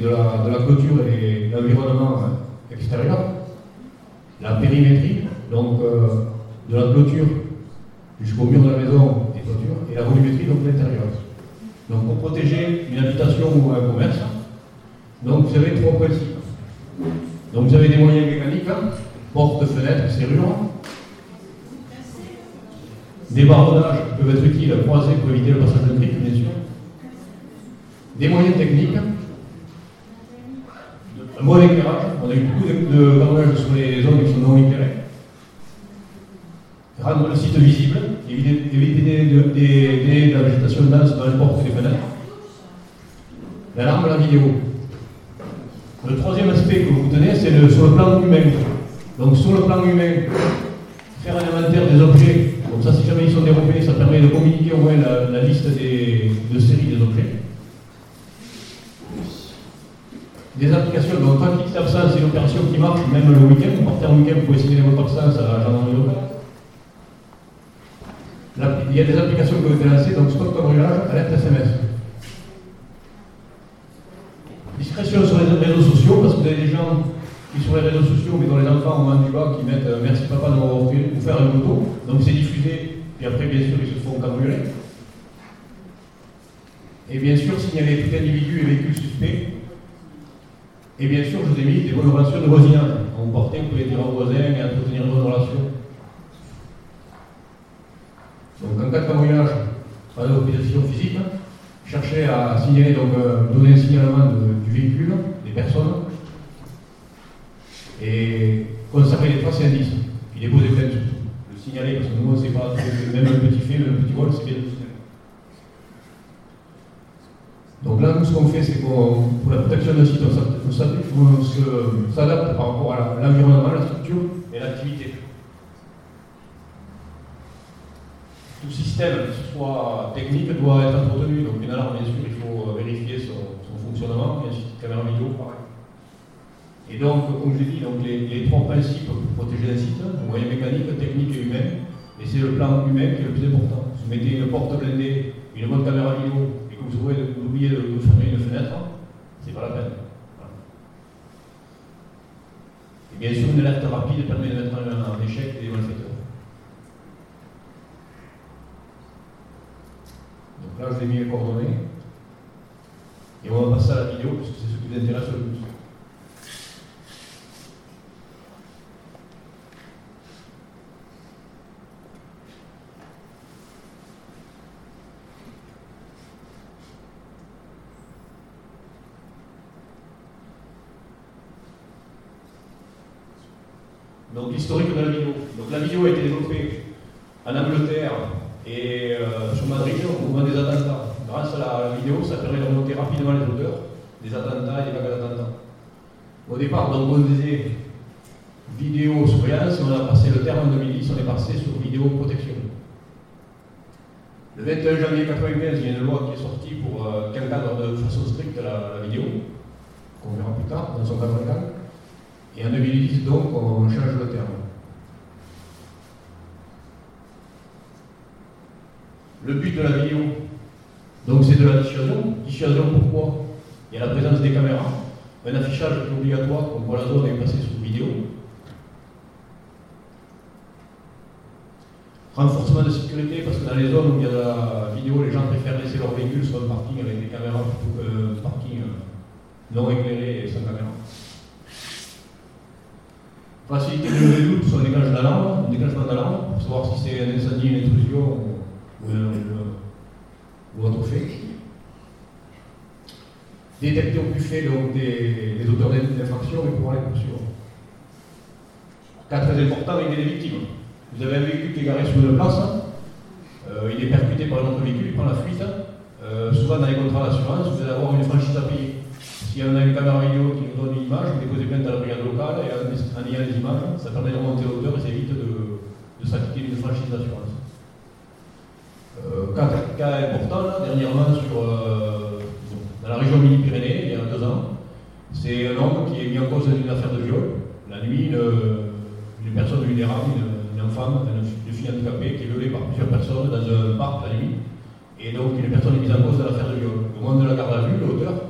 De la, clôture et l'environnement extérieur. La périmétrie, donc euh, de la clôture jusqu'au mur de la maison et toiture, et la volumétrie, donc l'intérieur. Donc pour protéger une habitation ou un commerce, donc vous avez trois principes. Donc vous avez des moyens mécaniques, hein, portes, fenêtres, serrures. Des barronnages qui peuvent être utiles à croiser pour éviter le passage de grippe, bien sûr. Des moyens techniques. Un bon éclairage. On a eu beaucoup de, barronnages sur les zones qui sont non éclairées. Rendre le site visible, éviter, des, des, de la végétation dense dans les portes et les fenêtres. L'alarme la vidéo. Le troisième aspect que vous tenez, c'est sur le plan humain. Donc sur le plan humain, faire un inventaire des objets. Comme ça, si jamais ils sont dérobés, ça permet de communiquer au moins la, liste de série des objets. Des applications, donc quand il est absent, c'est une opération qui marche même le week-end. Vous partez en week-end pour essayer votre absence à la gendarmerie locale. Il y a des applications qui ont été lancées, donc stop cambriolage, alerte SMS. Discrétion sur les réseaux sociaux, parce que vous avez des gens qui sur les réseaux sociaux, mais dont les enfants ont un du bas, qui mettent euh, merci papa de m'avoir offert une photo. Donc c'est diffusé, puis après bien sûr ils se font cambrioler. Et bien sûr signaler tout individu et véhicule suspect. Et bien sûr, je vous ai mis des bonnes relations de voisinage. Quand vous portez, vous pouvez dire aux voisins et entretenir de bonnes relations. Donc en cas de cambriolage, pas de localisation physique, cherchez à signaler, donc euh, donner un signalement du véhicule, des personnes, et conserver les traces et indices. Puis déposer plainte surtout. Le signaler, parce que nous, on ne sait pas, même un petit fait, même un petit vol, c'est bien de le signaler. Donc là, nous, ce qu'on fait, c'est qu'on, pour la protection d'un site, on s'adapte par rapport à l'environnement, la structure et l'activité. Tout système, que ce soit technique, doit être entretenu. Donc une alarme, bien sûr, il faut euh, vérifier son, son fonctionnement, et ensuite caméra vidéo, pareil. Et donc, comme je l'ai dit, donc les, trois principes pour protéger un site, moyens mécaniques, techniques et humains, et c'est le plan humain qui est le plus important. Vous mettez une porte blindée, une bonne caméra vidéo, vous oubliez de, fermer une fenêtre, c'est pas la peine. Et bien sûr, une alerte rapide permet de mettre en, échec des malfaiteurs. Donc là, je ai mis les coordonnées. Et on va passer à la vidéo, parce que c'est ce qui vous intéresse le plus. Donc l'historique de la vidéo. Donc la vidéo a été développée en Angleterre et euh, sur Madrid au moment des attentats, grâce à la vidéo, ça permet de remonter rapidement les auteurs des attentats et des vagues d'attentats. Au départ, on disait vidéo surveillance, on a passé le terme en 2010, on est passé sur vidéo protection. Le 21 janvier 1995, il y a une loi qui est sortie pour euh, qui encadre de façon stricte la, la vidéo, qu'on verra plus tard dans son cadre. Et en 2010, donc, on change le terme. Le but de la vidéo, donc c'est de la dissuasion. Dissuasion pourquoi? Il y a la présence des caméras, un affichage obligatoire, comme pour la zone est passé sous vidéo. Renforcement de sécurité, parce que dans les zones où il y a de la vidéo, les gens préfèrent laisser leur véhicule sur un parking avec des caméras plutôt qu'un parking euh, non éclairé et sans caméra. Faciliter le doute sur le dégagement d'alarme, déclenchement d'alarme, pour savoir si c'est un incendie, une intrusion ou, ou, ou autre fait. Détecter au plus fait des auteurs d'infraction et pouvoir les poursuivre. Cas très important, avec des victimes. Vous avez un véhicule qui est garé sur une place, euh, il est percuté par un autre véhicule, il prend la fuite. Euh, souvent dans les contrats d'assurance, vous allez avoir une franchise à payer. Si on a une caméra vidéo qui nous donne une image, vous déposez plainte à la brigade locale et en, ayant les images, ça permet de remonter à hauteur et ça évite de, de s'acquitter d'une franchise d'assurance. Euh, cas, cas important, dernièrement, sur, euh, dans la région Midi-Pyrénées, il y a deux ans, c'est un homme qui est mis en cause d'une affaire de viol. La nuit, une, une personne vulnérable, une, une enfant, une, une, fille handicapée qui est violée par plusieurs personnes dans un parc la nuit. Et donc, une personne est mise en cause dans l'affaire de viol. Au moment de la garde à vue, l'auteur,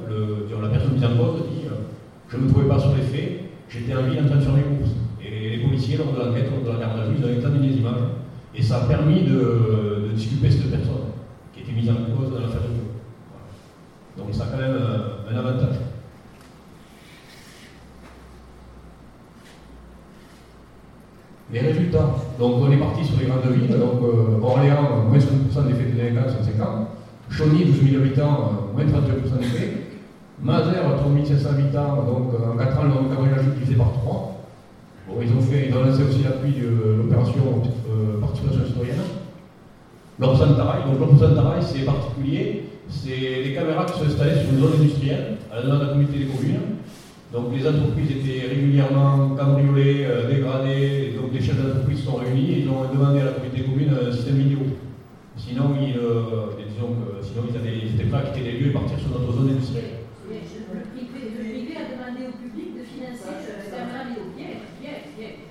la personne mise en cause, dit euh, Je ne me trouvais pas sur les faits, j'étais en ville en train de faire mes courses. Et les policiers, lors de l'enquête, lors de la garde à vue, ils ont examiné les images. Et ça a permis de, disculper cette personne qui était mise en cause dans l'affaire de. Donc, ça a quand même un, un avantage. Les résultats. Donc on est parti sur les grandes villes. Donc euh, Orléans, moins 60% d'effets de 5 ans. Chauny, 12 000 habitants, euh, moins 32% d'effets. Mazères, 3 500 habitants, donc en 4 ans, le nombre de divisé par 3. Bon, ils ont, fait, ils ont lancé aussi l'appui de l'opération euh, participation citoyenne. L'Obsantarail, donc l'Obsantarail c'est particulier, c'est les caméras qui sont installées sur une zone industrielle, à la communauté des communes. Donc les entreprises étaient régulièrement cambriolées, euh, dégradées, donc les chefs d'entreprise sont réunis et ils ont demandé à la communauté commune un système vidéo. Sinon, ils, euh, disons sinon ils, avaient, ils à quitter les lieux et partir sur notre zone industrielle. Le privé, le privé a demandé au public de financer cette caméra vidéo. Bien, bien, bien.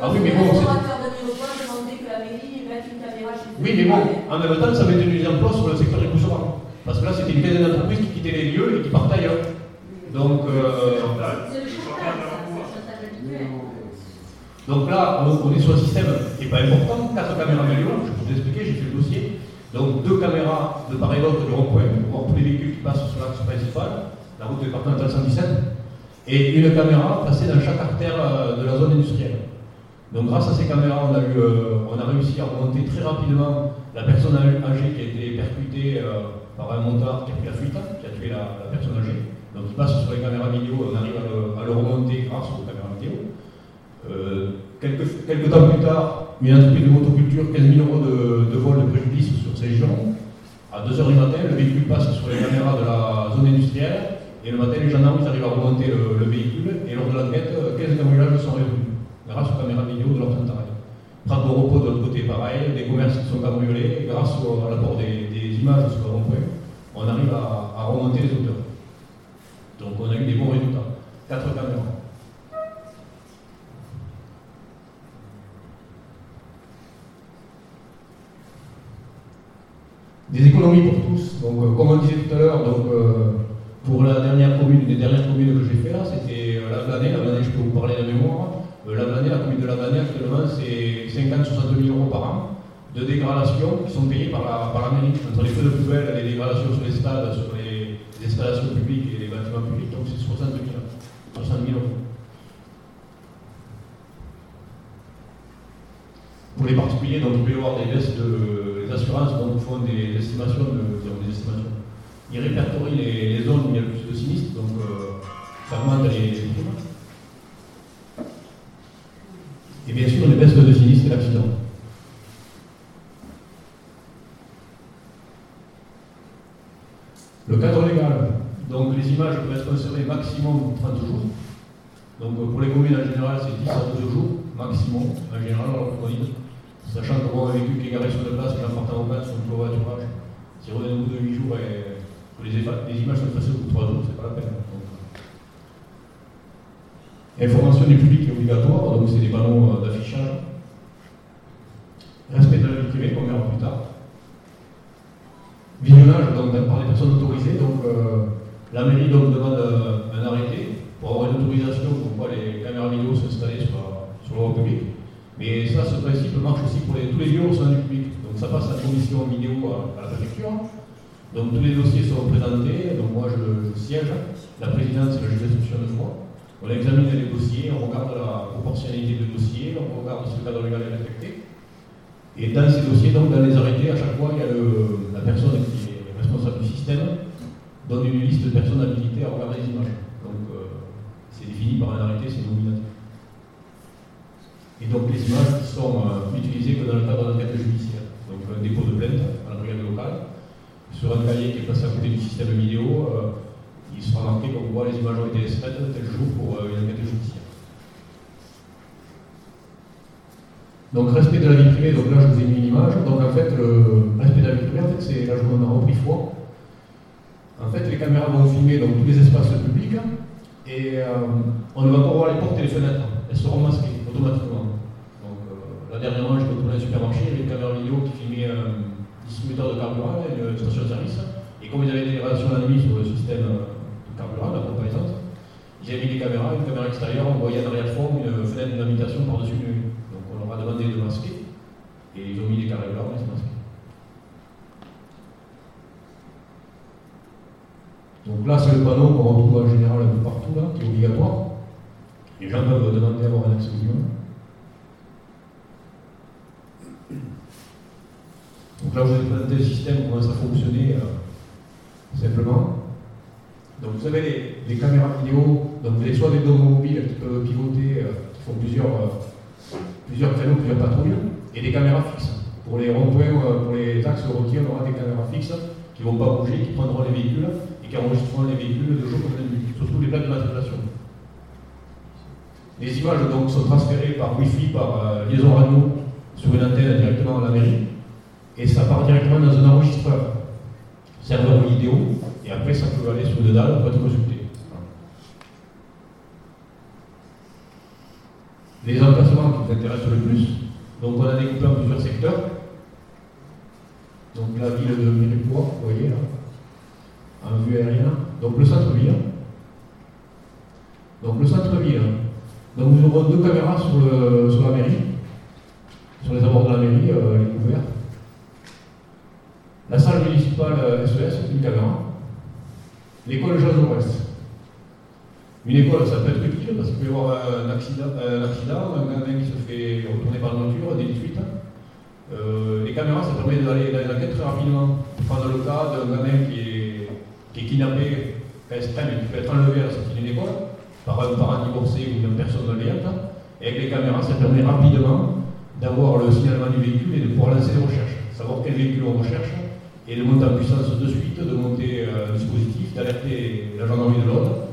Ah oui, mais bon. Le de Mirepoix demandait que la mairie mette une caméra chez Oui, mais bon, en même temps, ça mettait des emplois sur le secteur des. Parce que là, c'était une quinzaine d'entreprises qui quittaient les lieux et qui partaient ailleurs. Donc, euh, donc là, on, est sur un système qui n'est pas important, 4 caméras millions, je peux vous expliquer, j'ai fait le dossier. Donc deux caméras de part et d'autre du rond-point pour voir tous les véhicules qui passent sur l'axe principal, la route départementale 117, et une caméra placée dans chaque artère euh, de la zone industrielle. Donc grâce à ces caméras, on a, eu, euh, on a réussi à remonter très rapidement la personne âgée qui a été percutée euh, par un montard qui a pris la fuite, qui a tué la, personne âgée. Donc il passe sur les caméras vidéo, on arrive à le, remonter grâce aux caméras vidéo. Euh, quelques, temps plus tard, une entreprise de motoculture, 15 000 euros de, vol de préjudice sur ces gens. À 2h du matin, le véhicule passe sur les caméras de la zone industrielle et le matin, les gendarmes arrivent à remonter le, le véhicule et lors de l'enquête, 15 cambriolages sont résolus grâce aux caméras vidéo de leur travail. Prendre au repos de l'autre côté, pareil, des commerces qui sont cambriolés grâce à l'apport des, images sur le rond-point, on arrive à, remonter les auteurs. Donc on a eu des bons résultats. 4 caméras. Des économies pour tous. Donc, euh, comme on disait tout à l'heure, donc euh, pour la dernière commune, une des dernières communes que j'ai fait là, c'était euh, la Blanée. La Blanée, je peux vous parler de mémoire. Euh, la Blanée, la commune de la Blanée, actuellement, c'est 50-60 000 euros par an de dégradations qui sont payées par la, par la mairie. Entre les feux de poubelle, les dégradations sur les stades, sur les, installations publiques et les bâtiments publics, donc c'est 60 000, 60 000 euros. Pour les particuliers, donc il peut y avoir des baisses de, des assurances, font des, estimations, de, des estimations. Ils répertorient les, zones où il y a le plus de sinistres, donc euh, ça augmente les, les. Et bien sûr, les baisses de sinistres et l'accident. Le cadre légal. Donc les images peuvent être conservées maximum 30 jours. Donc pour les communes en général, c'est 10 à 12 jours maximum, en général, dans leur Covid. Sachant que bon, un véhicule qui est garé sur la place, en vacances, sur le covoiturage, si on revient au bout de 8 jours que les, les images sont tracées au bout de 3 jours, c'est pas la peine. Information du public est obligatoire, donc c'est des panneaux euh, d'affichage. Respect de la vie privée, verra plus tard. Visionnage donc, par les personnes autorisées, donc euh, la mairie demande euh, un arrêté pour avoir une autorisation pour quoi les caméras vidéo s'installer sur, sur le publique. Mais ça, ce principe marche aussi pour tous les lieux au sein du public. Donc ça passe à la commission vidéo à, la préfecture. Donc tous les dossiers sont présentés, donc moi je, siège, la présidente c'est la juge d'instruction de foi. On examine les dossiers, on regarde la proportionnalité du dossier, on regarde si le cadre légal est respecté. Et dans ces dossiers, donc dans les arrêtés, à chaque fois, il y a la personne qui est responsable du système donne une liste de personnes habilitées à regarder les images. Donc euh, c'est défini par un arrêté, c'est nominatif. Et donc les images sont euh, utilisées que dans le cadre d'enquête judiciaire. Donc un dépôt de plainte à la brigade locale, sur un cahier qui est placé à côté du système vidéo, euh, il sera marqué qu'on voit les images ont été extraites tel jour pour euh, une enquête judiciaire. Donc respect de la vie privée, donc là je vous ai mis une image. Donc en fait, le respect de la vie privée, en fait, c'est là en ai repris foi. En fait, les caméras vont filmer donc, tous les espaces publics et euh, on ne va pas voir les portes et les fenêtres. Elles seront masquées automatiquement. Donc euh, là dernièrement, je retourné un supermarché, il y avait une caméra vidéo qui filmait un distributeur de carburant, une station de service. Et comme ils avaient des relations la nuit sur le système de carburant, la complaisance, ils avaient mis des caméras, une caméra extérieure, on voyait en arrière-fond une fenêtre d'habitation par-dessus une Donc on leur a demandé de masquer. Et ils ont mis des carrés blancs et c'est masqué. Donc là, c'est le panneau qu'on retrouve en général un peu partout, là, qui est obligatoire. Les gens peuvent demander à avoir un accès. Donc là, je vous ai présenté le système, comment ça fonctionnait euh, simplement. Donc vous avez les, caméras vidéo, donc vous avez soit des dômes mobiles qui peuvent pivoter, euh, qui font plusieurs, euh, plusieurs patrouilles, et des caméras fixes. Pour les ronds-points, euh, pour les axes routiers, on aura des caméras fixes qui ne vont pas bouger, qui prendront les véhicules et qui enregistreront les véhicules de jour comme de nuit, surtout les plaques de matriculation. Les images donc sont transférées par Wi-Fi, par euh, liaison radio sur une antenne directement à la mairie, et ça part directement dans un enregistreur, serveur vidéo, après ça peut aller sur le dalle pour être consulté. Les emplacements qui vous intéressent le plus, donc on a découpé en plusieurs secteurs. Donc la ville de Méripoix, vous voyez là, en vue aérienne. Donc le centre-ville. Donc le centre-ville. Donc nous aurons deux caméras sur, la mairie, sur les abords de la mairie, euh, les couverts. La salle municipale SES, une caméra. L'école Jaurès. Une école, ça peut être utile parce qu'il peut y avoir un accident, un, accident, gamin qui se fait retourner par la nature, des fuites. Euh, les caméras, ça permet d'aller dans les très rapidement. Prendre le cas d'un gamin qui est, qui est kidnappé, et qui peut être enlevé à la sortie d'une école par un parent divorcé ou une personne malveillante. Et avec les caméras, ça permet rapidement d'avoir le signalement du véhicule et de pouvoir lancer des recherches. Savoir quel véhicule on recherche et de monter en puissance de suite, de monter un dispositif, d'alerter la gendarmerie de l'ordre,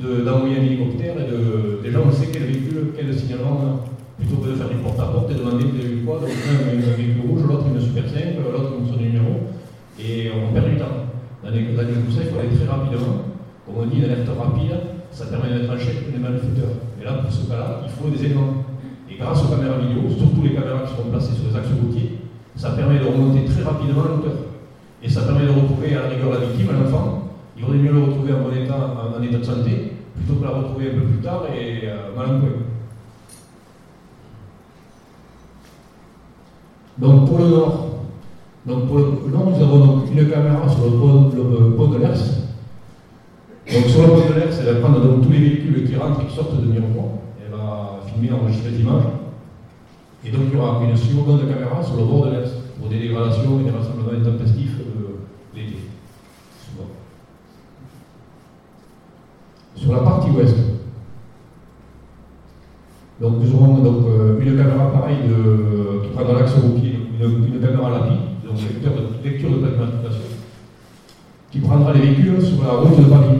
d'envoyer un hélicoptère et de. Déjà, on sait quel véhicule, quel signalement, plutôt que de faire du porte-à-porte et demander vous avez quoi. Donc, un, un véhicule rouge, l'autre une super 5, l'autre son numéro, et on perd du temps. Dans les comme ça, il faut aller très rapidement. Comme on dit, une alerte rapide, ça permet de mettre en chèque les malfaiteurs. Et là, pour ce cas-là, il faut des éléments. Et grâce aux caméras vidéo, surtout les caméras qui seront placées sur les axes routiers, ça permet de remonter très rapidement l'auteur. Et ça permet de retrouver à la rigueur la victime, l'enfant. Il vaudrait mieux le retrouver en bon état, en, état de santé, plutôt que la retrouver un peu plus tard et euh, mal en point. Donc pour le nord, donc pour le nord, nous avons donc une caméra sur le pont, pont de l'Ers. Donc sur le pont de l'Ers, elle va prendre donc tous les véhicules qui rentrent et qui sortent de Mirepoix. Elle va filmer, enregistrer des images. Et donc il y aura une seconde caméra sur le bord de l'Ers pour des dégradations et des rassemblements intempestifs de l'été. La partie ouest, donc nous aurons donc, euh, une caméra pareille de, qui prend dans l'axe routier, une, une, caméra LAPI, donc lecteur de, lecture de qui prendra les véhicules sur la route de Paris.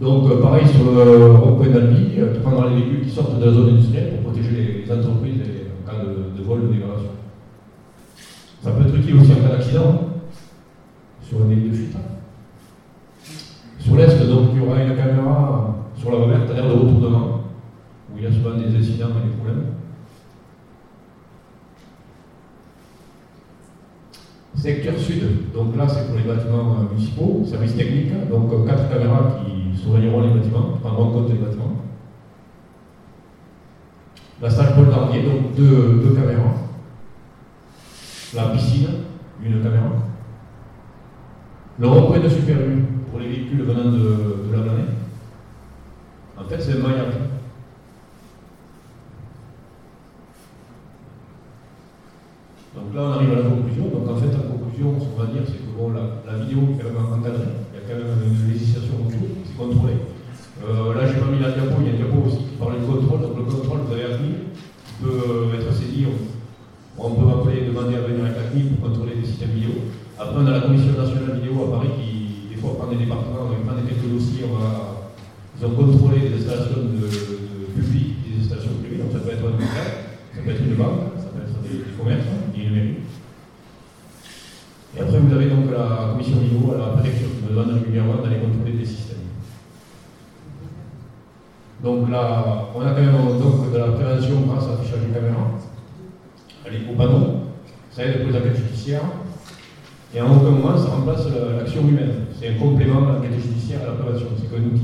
Donc, euh, pareil sur le rond-point d'Albi, euh, tu prendras les véhicules qui sortent de la zone industrielle pour protéger les, entreprises en cas de, vol de dégradation. Ça peut être utile aussi en cas d'accident, sur un délit de fuite. Sur l'est, donc, il y aura une caméra sur la voie verte à l'air de retournement, où il y a souvent des incidents et des problèmes. Secteur sud, donc là c'est pour les bâtiments euh, municipaux, services techniques, donc euh, quatre caméras qui surveilleront les bâtiments, prendront en compte les bâtiments. La salle Paul donc deux, caméras. La piscine, une caméra. Le rond-point de Super pour les véhicules venant de, de la planète. En fait, c'est un maillage. Donc là, on arrive à la conclusion. Donc en fait, la conclusion, ce qu'on va dire, c'est que bon, la, vidéo est quand même encadrée. Il y a quand même une législation autour, c'est contrôlé. Euh, là, j'ai pas mis la diapo, il y a une diapo aussi qui parle du contrôle. Donc le contrôle, vous avez la CNIL, qui peut euh, être saisi. On, peut appeler, demander à venir avec la CNIL pour contrôler des systèmes vidéo. Après, on a la Commission nationale vidéo à Paris qui, des fois, prend des départements, ils prennent quelques dossiers, on va, ils ont contrôlé des installations de, de publiques, des installations privées. Donc ça peut être un hôpital, ça peut être une banque, ça peut être des, des commerces, hein, et une mairie. Et après, vous avez donc la commission à la préfecture qui me demande régulièrement d'aller contrôler des systèmes. Donc là, on a quand même donc, de la prévention grâce à l'affichage des caméras, aller au panneau, ça aide pour les enquêtes judiciaires, et en aucun moment ça remplace l'action humaine. C'est un complément à l'enquête judiciaire à la prévention, c'est.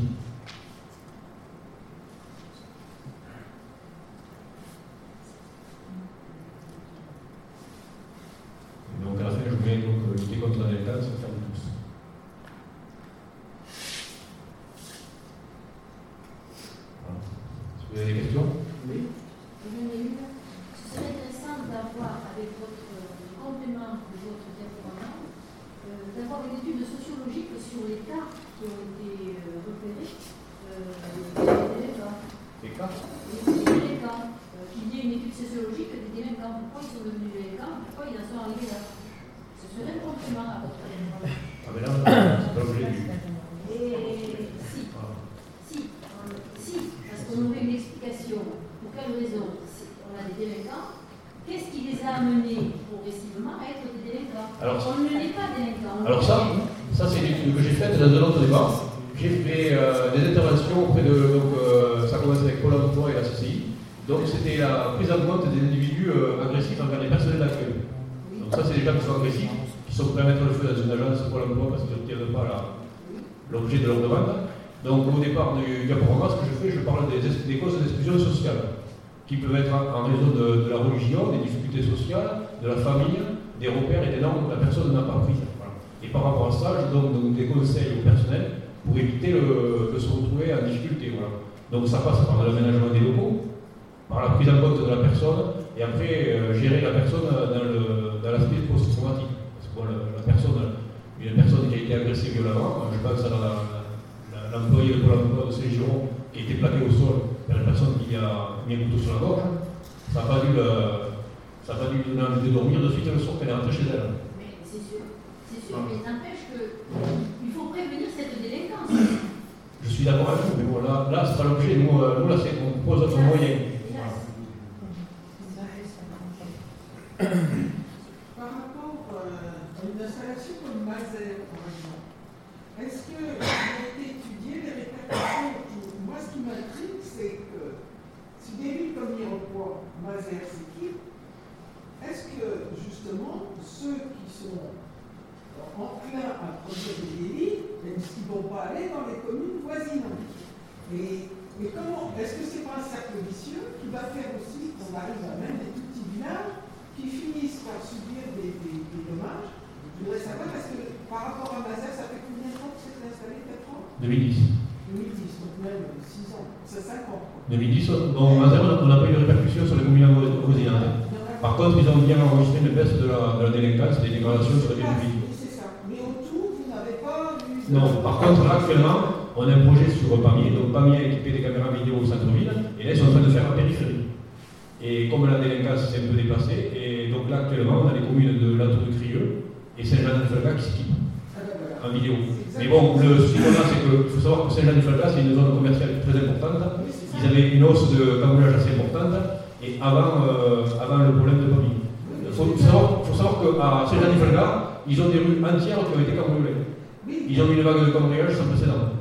En vidéo. Mais bon, le souci qu'on a, c'est qu'il faut savoir que Saint-Jean-du-Falca, c'est une zone commerciale très importante. Ils avaient une hausse de camouflage assez importante, et avant, euh, avant le problème de Pamille. Il faut, savoir, faut savoir qu'à Saint-Jean-du-Falca, ils ont des rues entières qui ont été cambriolées. Ils ont eu une vague de cambriolage sans précédent.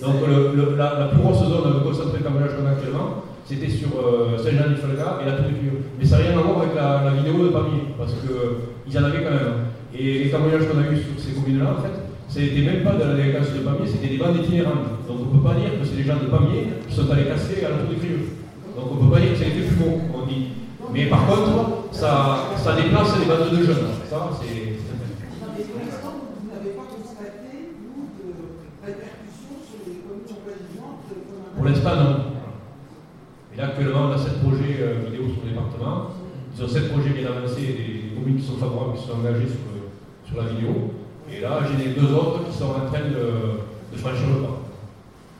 Donc le, le, la, la, plus grosse zone de concentré de cambriolage qu'on a actuellement, c'était sur euh, Saint-Jean-du-Falca et la Tour du. Mais ça n'a rien à voir avec la, la vidéo de Pamiers, parce qu'ils en avaient quand même. Et les cambriolages qu'on a eu sur ces communes-là, en fait, c'était même pas de la délinquance de Pamiers, c'était des bandes itinérantes. Donc on ne peut pas dire que c'est des gens de Pamiers qui sont allés casser à la Tour du Tuyau. Donc on ne peut pas dire que ça a été plus bon, on dit. Mais par contre, ça, ça déplace les bandes de jeunes. Ça, c'est. Pour l'instant, non. Et là, actuellement, on a 7 projets euh, vidéo sur le département. Ont 7 projets bien avancés, des, communes qui sont favorables, qui sont engagées sur, la vidéo. Et là, j'ai les deux autres qui sont en train de, franchir le pas.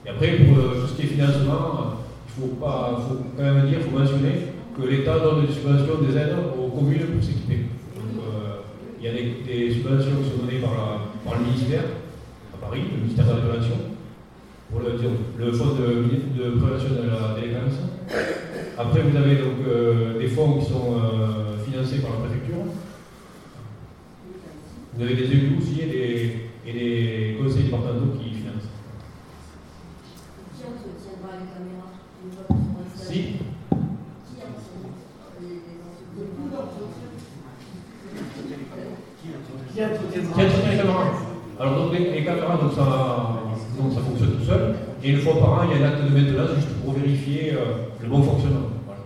Et après, pour euh, tout ce qui est financement, il faut, pas, faut quand même dire, il faut mentionner que l'État donne des subventions, des aides aux communes pour s'équiper. Euh, il y a des, subventions qui sont données par, le ministère, à Paris, le ministère de la Prévention, pour le, le fonds de, prévention de la délinquance. Après, vous avez donc euh, des fonds qui sont financés par la préfecture. Vous avez des élus aussi et des, et des conseils départementaux qui financent. Qui entretiendra les caméras une fois Si. Qui entretiendra Qui entretient les caméras Alors donc les, les caméras, donc ça, donc ça fonctionne tout seul. Et une fois par an, il y a un acte de maintenance juste pour vérifier euh, le bon fonctionnement. Voilà.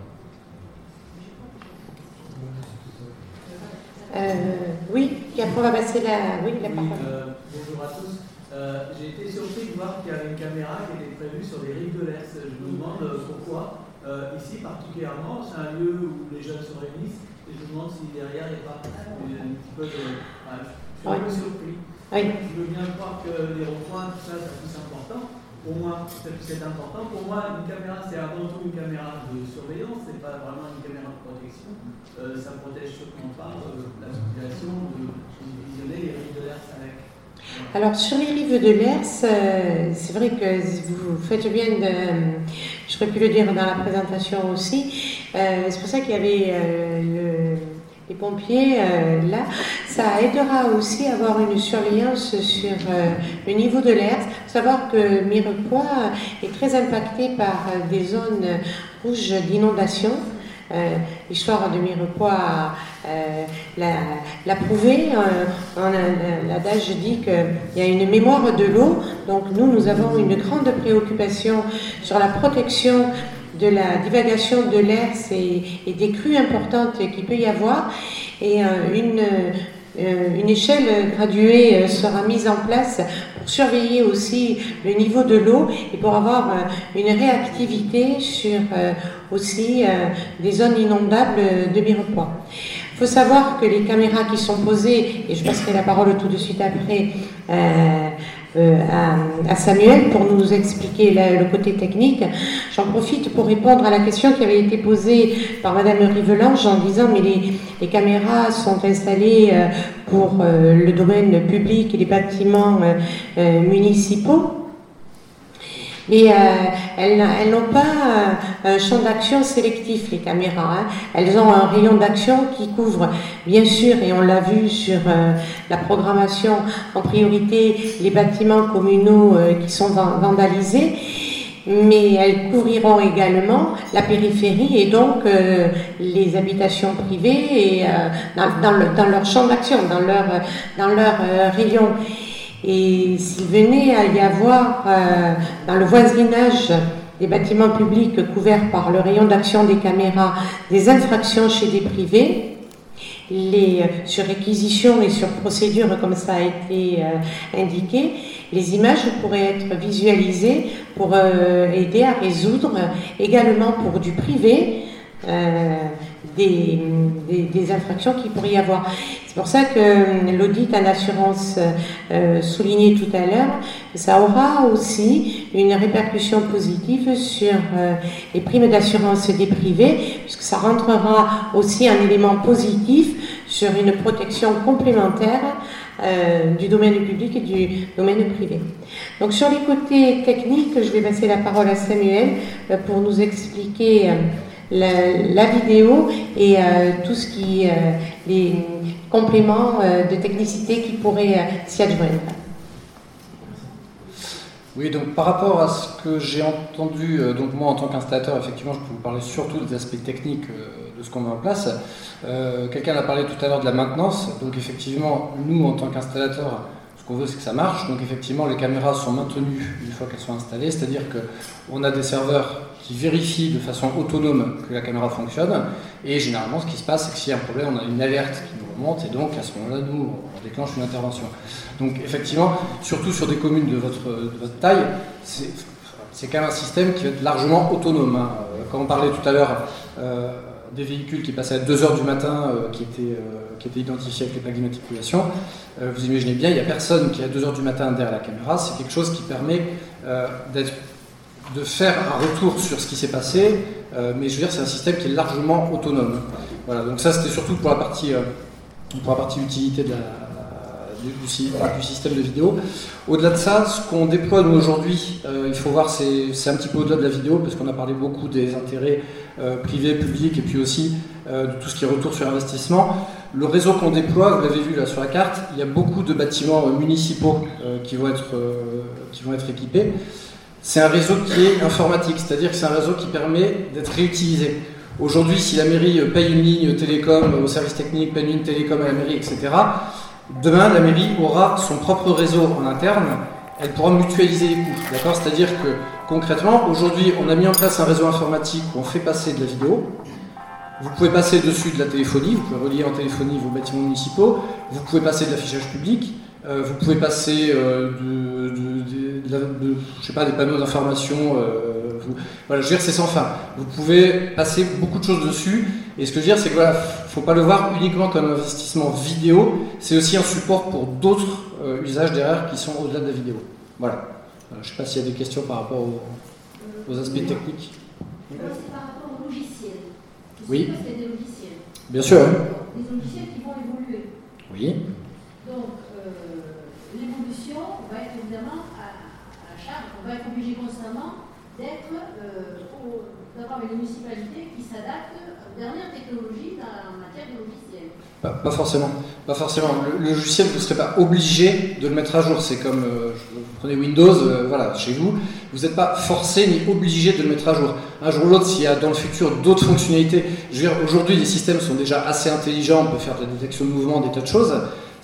Euh, oui, et après on va passer la, oui, la parole. Euh, bonjour à tous. Euh, J'ai été surpris de voir qu'il y avait une caméra qui était prévue sur les rives de l'Est. Je me demande pourquoi. ici particulièrement, c'est un lieu où les jeunes se réunissent. Et je me demande si derrière il n'y a pas un petit peu de. Je suis un peu surpris. Oui. Je veux bien croire que les ronds-points, tout ça, c'est plus important. Pour moi, c'est important. Pour moi, une caméra, c'est avant tout une caméra de surveillance, c'est pas vraiment une caméra de protection. Euh, ça protège surtout pas euh, la circulation, de, visionner les rives de l'Ers avec. Alors sur les rives de l'Ers, euh, c'est vrai que vous faites bien de, j'aurais pu le dire dans la présentation aussi, euh, c'est pour ça qu'il y avait le les pompiers, euh, là, ça aidera aussi à avoir une surveillance sur euh, le niveau de l'air. Savoir que Mirepoix est très impacté par euh, des zones rouges d'inondation. L'histoire de Mirepoix l'a prouvé. L'adage dit qu'il y a une mémoire de l'eau. Donc nous, nous avons une grande préoccupation sur la protection de la divagation de l'air et, des crues importantes qu'il peut y avoir. Et euh, une, euh, une échelle graduée euh, sera mise en place pour surveiller aussi le niveau de l'eau et pour avoir euh, une réactivité sur euh, aussi des zones inondables de Mirepoix. Il faut savoir que les caméras qui sont posées, et je passerai la parole tout de suite après, euh, à, Samuel pour nous expliquer le, côté technique. J'en profite pour répondre à la question qui avait été posée par Madame Rivelange en disant mais les, les caméras sont installées euh, pour euh, le domaine public et les bâtiments municipaux. Mais euh, elles, n'ont pas un champ d'action sélectif, les caméras. Hein. Elles ont un rayon d'action qui couvre, bien sûr, et on l'a vu sur euh, la programmation, en priorité les bâtiments communaux euh, qui sont vandalisés. Mais elles couvriront également la périphérie et donc euh, les habitations privées et, le, dans, leur champ d'action, dans leur, dans leur rayon. Et s'il venait à y avoir euh, dans le voisinage des bâtiments publics couverts par le rayon d'action des caméras des infractions chez des privés, les, sur réquisition et sur procédure comme ça a été euh, indiqué, les images pourraient être visualisées pour euh, aider à résoudre également pour du privé des, infractions qu'il pourrait y avoir. C'est pour ça que euh, l'audit en assurance euh, souligné tout à l'heure, ça aura aussi une répercussion positive sur euh, les primes d'assurance des privés, puisque ça rentrera aussi un élément positif sur une protection complémentaire euh, du domaine public et du domaine privé. Donc sur les côtés techniques, je vais passer la parole à Samuel euh, pour nous expliquer la, vidéo et tout ce qui les compléments de technicité qui pourraient s'y adjoindre. Oui, donc par rapport à ce que j'ai entendu, donc moi en tant qu'installateur, effectivement, je peux vous parler surtout des aspects techniques de ce qu'on met en place. Euh, quelqu'un a parlé tout à l'heure de la maintenance, donc effectivement, nous en tant qu'installateur, ce qu'on veut c'est que ça marche, donc effectivement les caméras sont maintenues une fois qu'elles sont installées, c'est-à-dire qu'on a des serveurs qui vérifient de façon autonome que la caméra fonctionne, et généralement ce qui se passe c'est que s'il y a un problème, on a une alerte qui nous remonte, et donc à ce moment-là, nous, on déclenche une intervention. Donc effectivement, surtout sur des communes de votre, de votre taille, c'est quand même un système qui va être largement autonome. Hein. Quand on parlait tout à l'heure euh, des véhicules qui passaient à 2h du matin, euh, qui, étaient, euh, qui identifiés avec les plaques d'immatriculation. Euh, vous imaginez bien, il n'y a personne qui est à 2h du matin derrière la caméra. C'est quelque chose qui permet de faire un retour sur ce qui s'est passé, mais je veux dire, c'est un système qui est largement autonome. Voilà, donc ça, c'était surtout pour la partie, pour la partie utilité du, système de vidéo. Au-delà de ça, ce qu'on déploie nous aujourd'hui, il faut voir, c'est un petit peu au-delà de la vidéo, parce qu'on a parlé beaucoup des intérêts euh, privé, public, et puis aussi euh, de tout ce qui est retour sur investissement. Le réseau qu'on déploie, vous l'avez vu là sur la carte, il y a beaucoup de bâtiments euh, municipaux qui, vont être, qui vont être équipés. C'est un réseau qui est informatique, c'est-à-dire que c'est un réseau qui permet d'être réutilisé. Aujourd'hui, si la mairie paye une ligne télécom au service technique, paye une ligne télécom à la mairie, etc., demain, la mairie aura son propre réseau en interne, elle pourra mutualiser les coûts. D'accord? C'est-à-dire que Concrètement, aujourd'hui, on a mis en place un réseau informatique où on fait passer de la vidéo. Vous pouvez passer dessus de la téléphonie, vous pouvez relier en téléphonie vos bâtiments municipaux, vous pouvez passer de l'affichage public, euh, vous pouvez passer euh, de, je sais pas, des panneaux d'information. Euh, voilà, je veux dire, c'est sans fin. Vous pouvez passer beaucoup de choses dessus. Et ce que je veux dire, c'est que voilà, faut pas le voir uniquement comme un investissement vidéo, c'est aussi un support pour d'autres usages derrière qui sont au-delà de la vidéo. Voilà. Euh, je ne sais pas s'il y a des questions par rapport aux, aspects techniques. C'est par rapport au logiciel. Oui. Des logiciels? Bien sûr. Des logiciels qui vont évoluer. Oui. Donc, l'évolution va être évidemment à, charge. On va être obligé constamment d'être, euh, d'avoir une municipalité qui s'adapte aux dernières technologies en matière de logiciels. Pas, forcément. Pas forcément. Le, logiciel, vous ne serez pas obligé de le mettre à jour. C'est comme, euh, vous prenez Windows, euh, voilà, chez vous, vous n'êtes pas forcé ni obligé de le mettre à jour. Un jour ou l'autre, s'il y a dans le futur d'autres fonctionnalités, aujourd'hui, les systèmes sont déjà assez intelligents, on peut faire de la de mouvement, des tas de choses.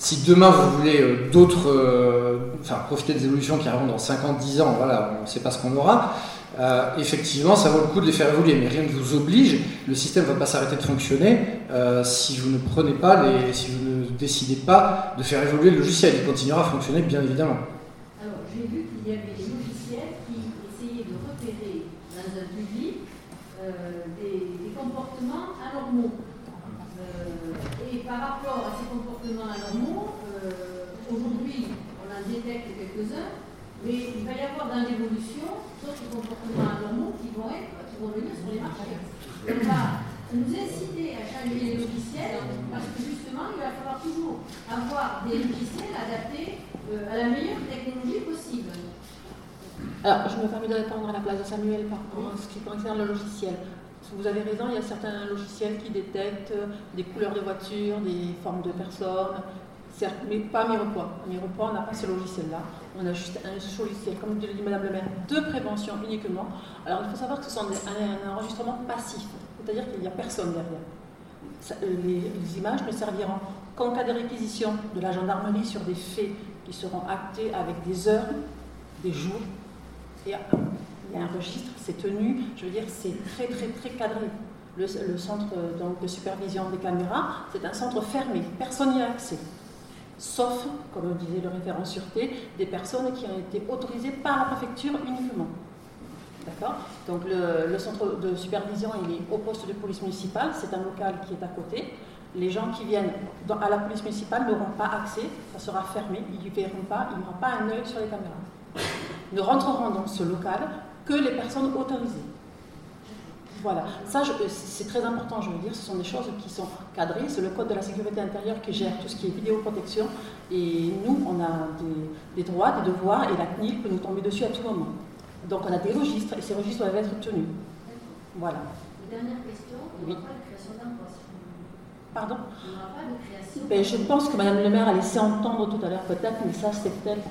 Si demain vous voulez euh, d'autres, enfin profiter des évolutions qui arriveront dans 50, 10 ans, voilà, on ne sait pas ce qu'on aura. Euh, effectivement, ça vaut le coup de les faire évoluer, mais rien ne vous oblige. Le système ne va pas s'arrêter de fonctionner euh, si vous ne prenez pas les, si vous ne décidez pas de faire évoluer le logiciel. Il continuera à fonctionner, bien évidemment. Alors, j'ai vu qu'il y avait des logiciels qui essayaient de repérer dans un public euh, des, comportements anormaux. et par rapport à ces comportements anormaux, aujourd'hui, on en détecte quelques-uns, mais il va y avoir dans l'évolution d'autres comportements anormaux qui vont, être, qui vont venir sur les marchés. On va nous inciter à changer les logiciels parce que justement, il va falloir toujours avoir des logiciels adaptés euh, à la meilleure technologie possible. Alors, je me permets de répondre à la place de Samuel par rapport ce qui concerne le logiciel. Vous avez raison, il y a certains logiciels qui détectent des couleurs de voitures, des formes de personnes, certes, mais pas Mirepoix. Mirepoix, n'a pas ce logiciel-là. On a juste un logiciel, comme le dit Madame le maire, de prévention uniquement. Alors il faut savoir que ce sont un, enregistrement passif, c'est-à-dire qu'il n'y a personne derrière. Euh, les, images ne serviront qu'en cas de réquisition de la gendarmerie sur des faits qui seront actés avec des heures, des jours. Et il y a un registre, c'est tenu, je veux dire, c'est très très très cadré. Le, centre donc, de supervision des caméras, c'est un centre fermé, personne n'y a accès sauf, comme disait le référent sûreté, des personnes qui ont été autorisées par la préfecture uniquement. D'accord? Donc le, centre de supervision, il est au poste de police municipale, c'est un local qui est à côté. Les gens qui viennent à la police municipale n'auront pas accès, ça sera fermé, ils ne verront pas, il n'y aura pas un œil sur les caméras. Ne rentreront dans ce local que les personnes autorisées. Voilà, ça je- c'est très important, je veux dire, ce sont des choses qui sont cadrées, c'est le code de la sécurité intérieure qui gère tout ce qui est vidéoprotection, et nous, on a des, des droits, des devoirs, et la CNIL peut nous tomber dessus à tout moment. Donc on a des registres, et ces registres doivent être tenus. Voilà. Dernière question, il n'y Oui. aura pas de création d'emploi. si vous voulez. Pardon? Il n'y aura pas de création Ben, Je pense que Madame le maire a laissé entendre tout à l'heure peut-être, mais ça c'est peut-être...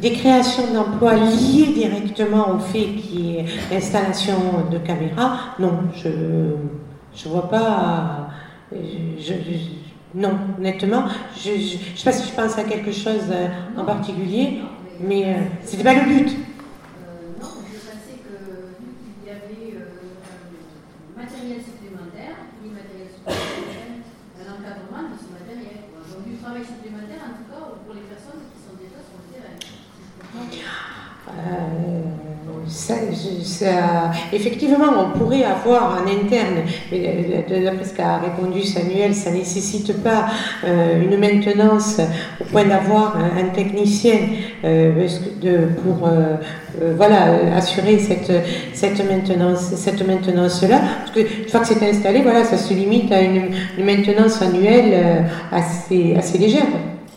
Des créations d'emplois liées directement au fait qu'il y ait installation de caméras, non, je je vois pas. je- non, honnêtement, je ne sais pas si je pense à quelque chose euh, en particulier, mais euh, c'était pas le but. Euh, non, je pensais qu'il supplémentaire, ni matériel supplémentaire, un encadrement de ce matériel. Donc du travail supplémentaire, en tout cas, pour les personnes qui sont déjà sur le terrain. si je comprends bien. Euh, ça- effectivement, on pourrait avoir en interne, mais euh, d'après ce qu'a répondu Samuel, ça ne nécessite pas euh, une maintenance au point d'avoir un, technicien euh, pour euh, euh, voilà, euh, assurer cette, cette maintenance cette maintenance-là. Parce que une fois que c'est installé, voilà, ça se limite à une, maintenance annuelle euh, assez, assez légère.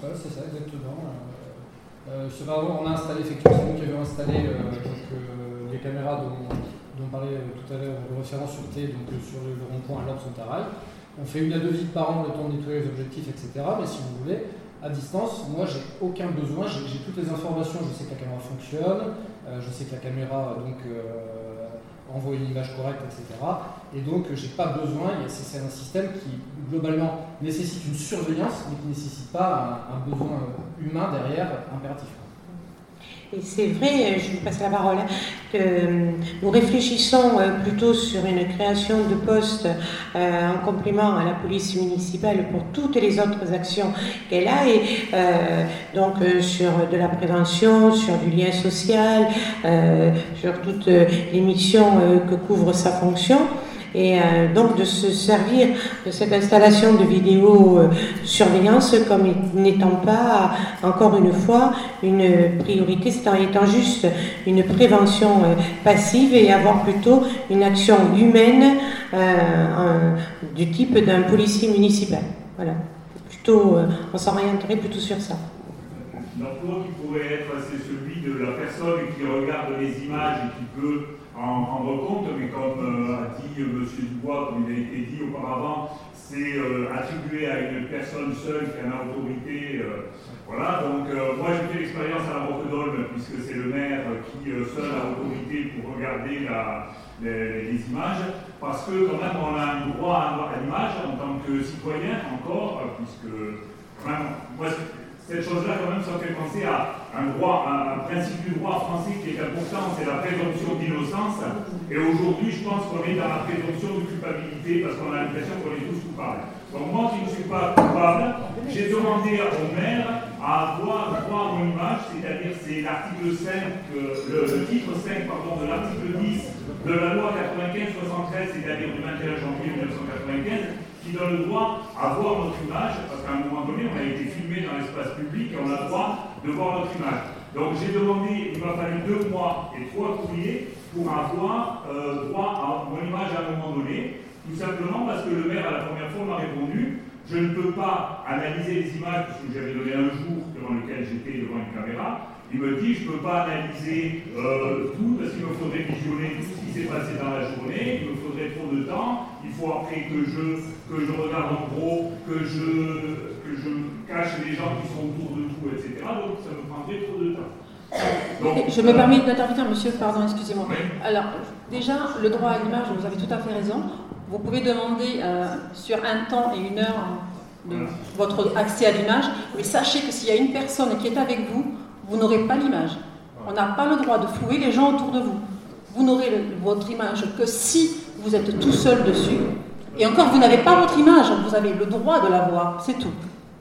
C'est ça, exactement. Euh, euh, on a installé, effectivement, installé euh, les caméras dont, dont parlait euh, tout à l'heure le référent sûreté donc, euh, sur le, rond-point à l'Orbe Sontarail. On fait une à deux visites par an, le temps de nettoyer les objectifs, etc. Mais si vous voulez, à distance, moi, j'ai aucun besoin, j'ai toutes les informations, je sais que la caméra fonctionne, je sais que la caméra donc, envoie une image correcte, etc. Et donc, j'ai pas besoin, c'est un système qui, globalement, nécessite une surveillance, mais qui ne nécessite pas un, besoin humain derrière impératif. Et c'est vrai, je vous passe la parole, hein, que euh, nous réfléchissons euh, plutôt sur une création de postes euh, en complément à la police municipale pour toutes les autres actions qu'elle a, et euh, donc euh, sur de la prévention, sur du lien social, euh, sur toutes euh, les missions euh, que couvre sa fonction. Et euh, donc de se servir de cette installation de vidéosurveillance comme n'étant pas, encore une fois, une priorité, c'est en étant juste une prévention euh, passive et avoir plutôt une action humaine euh, du type d'un policier municipal. Voilà. Plutôt, euh, on s'orienterait plutôt sur ça. L'emploi qui pourrait être, c'est celui de la personne qui regarde les images et qui peut en rendre compte, mais comme euh, a dit euh, M. Dubois, comme il a été dit auparavant, c'est euh, attribué à une personne seule qui a autorité. euh, voilà, donc moi j'ai fait l'expérience à la Roquedolme, puisque c'est le maire qui seul a autorité pour regarder les, images, parce que quand même on a un droit à, à l'image en tant que citoyen encore, puisque quand même, moi, cette chose-là, quand même, ça fait penser à un principe du droit français qui est important, c'est la présomption d'innocence. Et aujourd'hui, je pense qu'on est dans la présomption de culpabilité parce qu'on a l'impression qu'on est tous coupables. Donc moi qui ne suis pas coupable, j'ai demandé au maire à avoir droit à mon image, c'est-à-dire c'est l'article 5, euh, le, le titre 5 pardon, de l'article 10 de la loi 95-73, c'est-à-dire du 21 janvier 1995, qui donne le droit à voir notre image, parce qu'à un moment donné, on a été filmé dans l'espace public et on a le droit de voir notre image. Donc j'ai demandé, il m'a fallu deux mois et trois courriers pour avoir euh, droit à mon image à un moment donné, tout simplement parce que le maire, à la première fois, m'a répondu je ne peux pas analyser les images, parce que j'avais donné un jour devant lequel j'étais devant une caméra. Il me dit je ne peux pas analyser euh, tout parce qu'il me faudrait visionner tout ce qui s'est passé dans la journée, il me faudrait trop de temps, faut après que je, que je regarde en gros, que je, que je cache les gens qui sont autour de tout, etc. Donc ça me prendrait trop de temps. Donc, Je me permets d'intervenir, monsieur, pardon, excusez-moi. Alors, déjà, le droit à l'image, vous avez tout à fait raison. Vous pouvez demander euh, sur un temps et une heure de votre accès à l'image, mais sachez que s'il y a une personne qui est avec vous, vous n'aurez pas l'image. On n'a pas le droit de flouer les gens autour de vous. Vous n'aurez votre image que si vous êtes tout seul dessus. Et encore, vous n'avez pas votre image, vous avez le droit de la voir, c'est tout.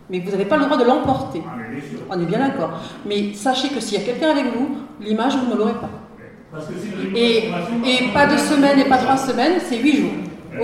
Mais vous n'avez pas le droit de l'emporter. On est bien d'accord. Mais sachez que s'il y a quelqu'un avec vous, l'image, vous ne l'aurez pas. Et, et pas deux semaines et pas trois semaines, c'est huit jours. La.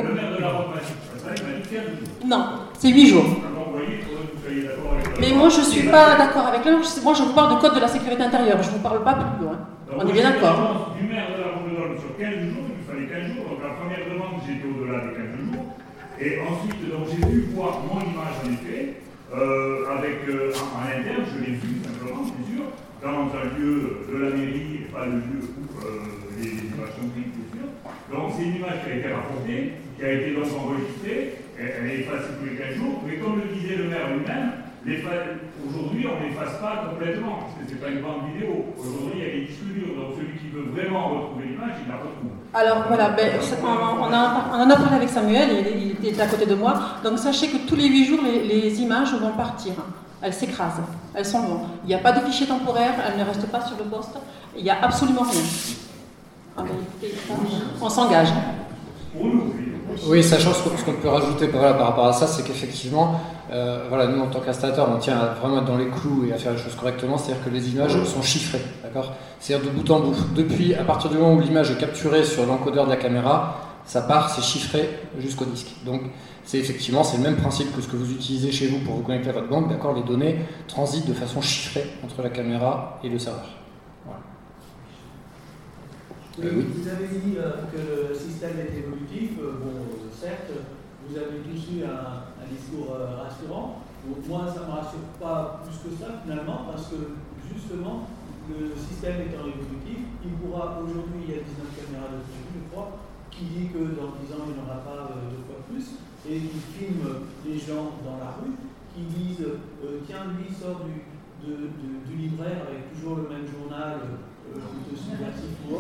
Non, c'est huit jours. La Mais moi, je ne suis pas d'accord avec le. Moi, je vous parle de code de la sécurité intérieure. Je ne vous parle pas plus loin. Donc, On est bien d'accord. une réponse du maire de la Roquedolme sur 15 jours, il me fallait 15 jours. Donc la première demande, j'étais au-delà des 15 jours. Et ensuite, donc j'ai pu voir mon image en effet, euh, avec, euh, en, interne, je l'ai vu simplement, bien sûr, dans un lieu de la mairie, et pas le lieu où euh, les, images sont prises, bien sûr. Donc c'est une image qui a été rapportée, qui a été donc enregistrée, elle, elle est effacée tous les 15 jours, mais comme le disait le maire lui-même, aujourd'hui on n'efface pas complètement, parce que c'est pas une bande vidéo. Aujourd'hui il y a des disques durs, donc celui qui veut vraiment retrouver l'image, il la retrouve. Alors voilà, ben, on, on a- on en a parlé avec Samuel, il, il était à côté de moi. Donc sachez que tous les huit jours, les, les images vont partir. Elles s'écrasent, elles s'en vont. Il n'y a pas de fichier temporaire, elles ne restent pas sur le poste. Il n'y a absolument rien. On s'engage. Oui, sachant ce qu'on peut rajouter par rapport à ça, c'est qu'effectivement, euh, voilà, nous en tant qu'installateur, on tient à vraiment être dans les clous et à faire les choses correctement, c'est-à-dire que les images sont chiffrées, d'accord? C'est-à-dire de bout en bout. Depuis, à partir du moment où l'image est capturée sur l'encodeur de la caméra, ça part, c'est chiffré jusqu'au disque. Donc, c'est effectivement, c'est le même principe que ce que vous utilisez chez vous pour vous connecter à votre banque, d'accord? Les données transitent de façon chiffrée entre la caméra et le serveur. Oui, Euh. Vous avez dit euh, que le système est évolutif. Euh, bon, certes, vous avez tous eu un, un discours rassurant. Donc, moi, ça ne me rassure pas plus que ça, finalement, parce que justement, le système étant évolutif, il pourra, aujourd'hui, il y a 19 caméras de prévu, je crois, qui dit que dans 10 ans, il n'y en aura pas deux fois plus, et qui filme les gens dans la rue, qui disent euh, tiens, lui sort du, de- de- du libraire avec toujours le même journal. Euh.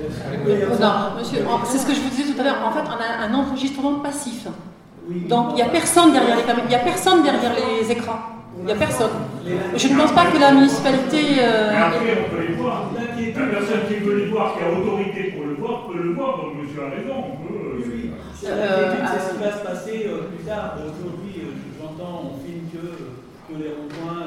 Euh, Euh, Non, monsieur, c'est ce que je vous disais tout à l'heure. En fait, on a un enregistrement passif. Donc, il n'y a personne derrière les caméras, il n'y a personne derrière les écrans. Il n'y a personne. Je ne pense pas que la municipalité. euh, Mais après, on peut les voir. La personne qui veut les voir, qui a autorité pour le voir, peut le voir. Donc monsieur a raison, on peut. euh, C'est l'inquiétude, c'est ce qui va se passer euh, plus tard. Aujourd'hui, euh, j'entends, on filme que, que les ronds-points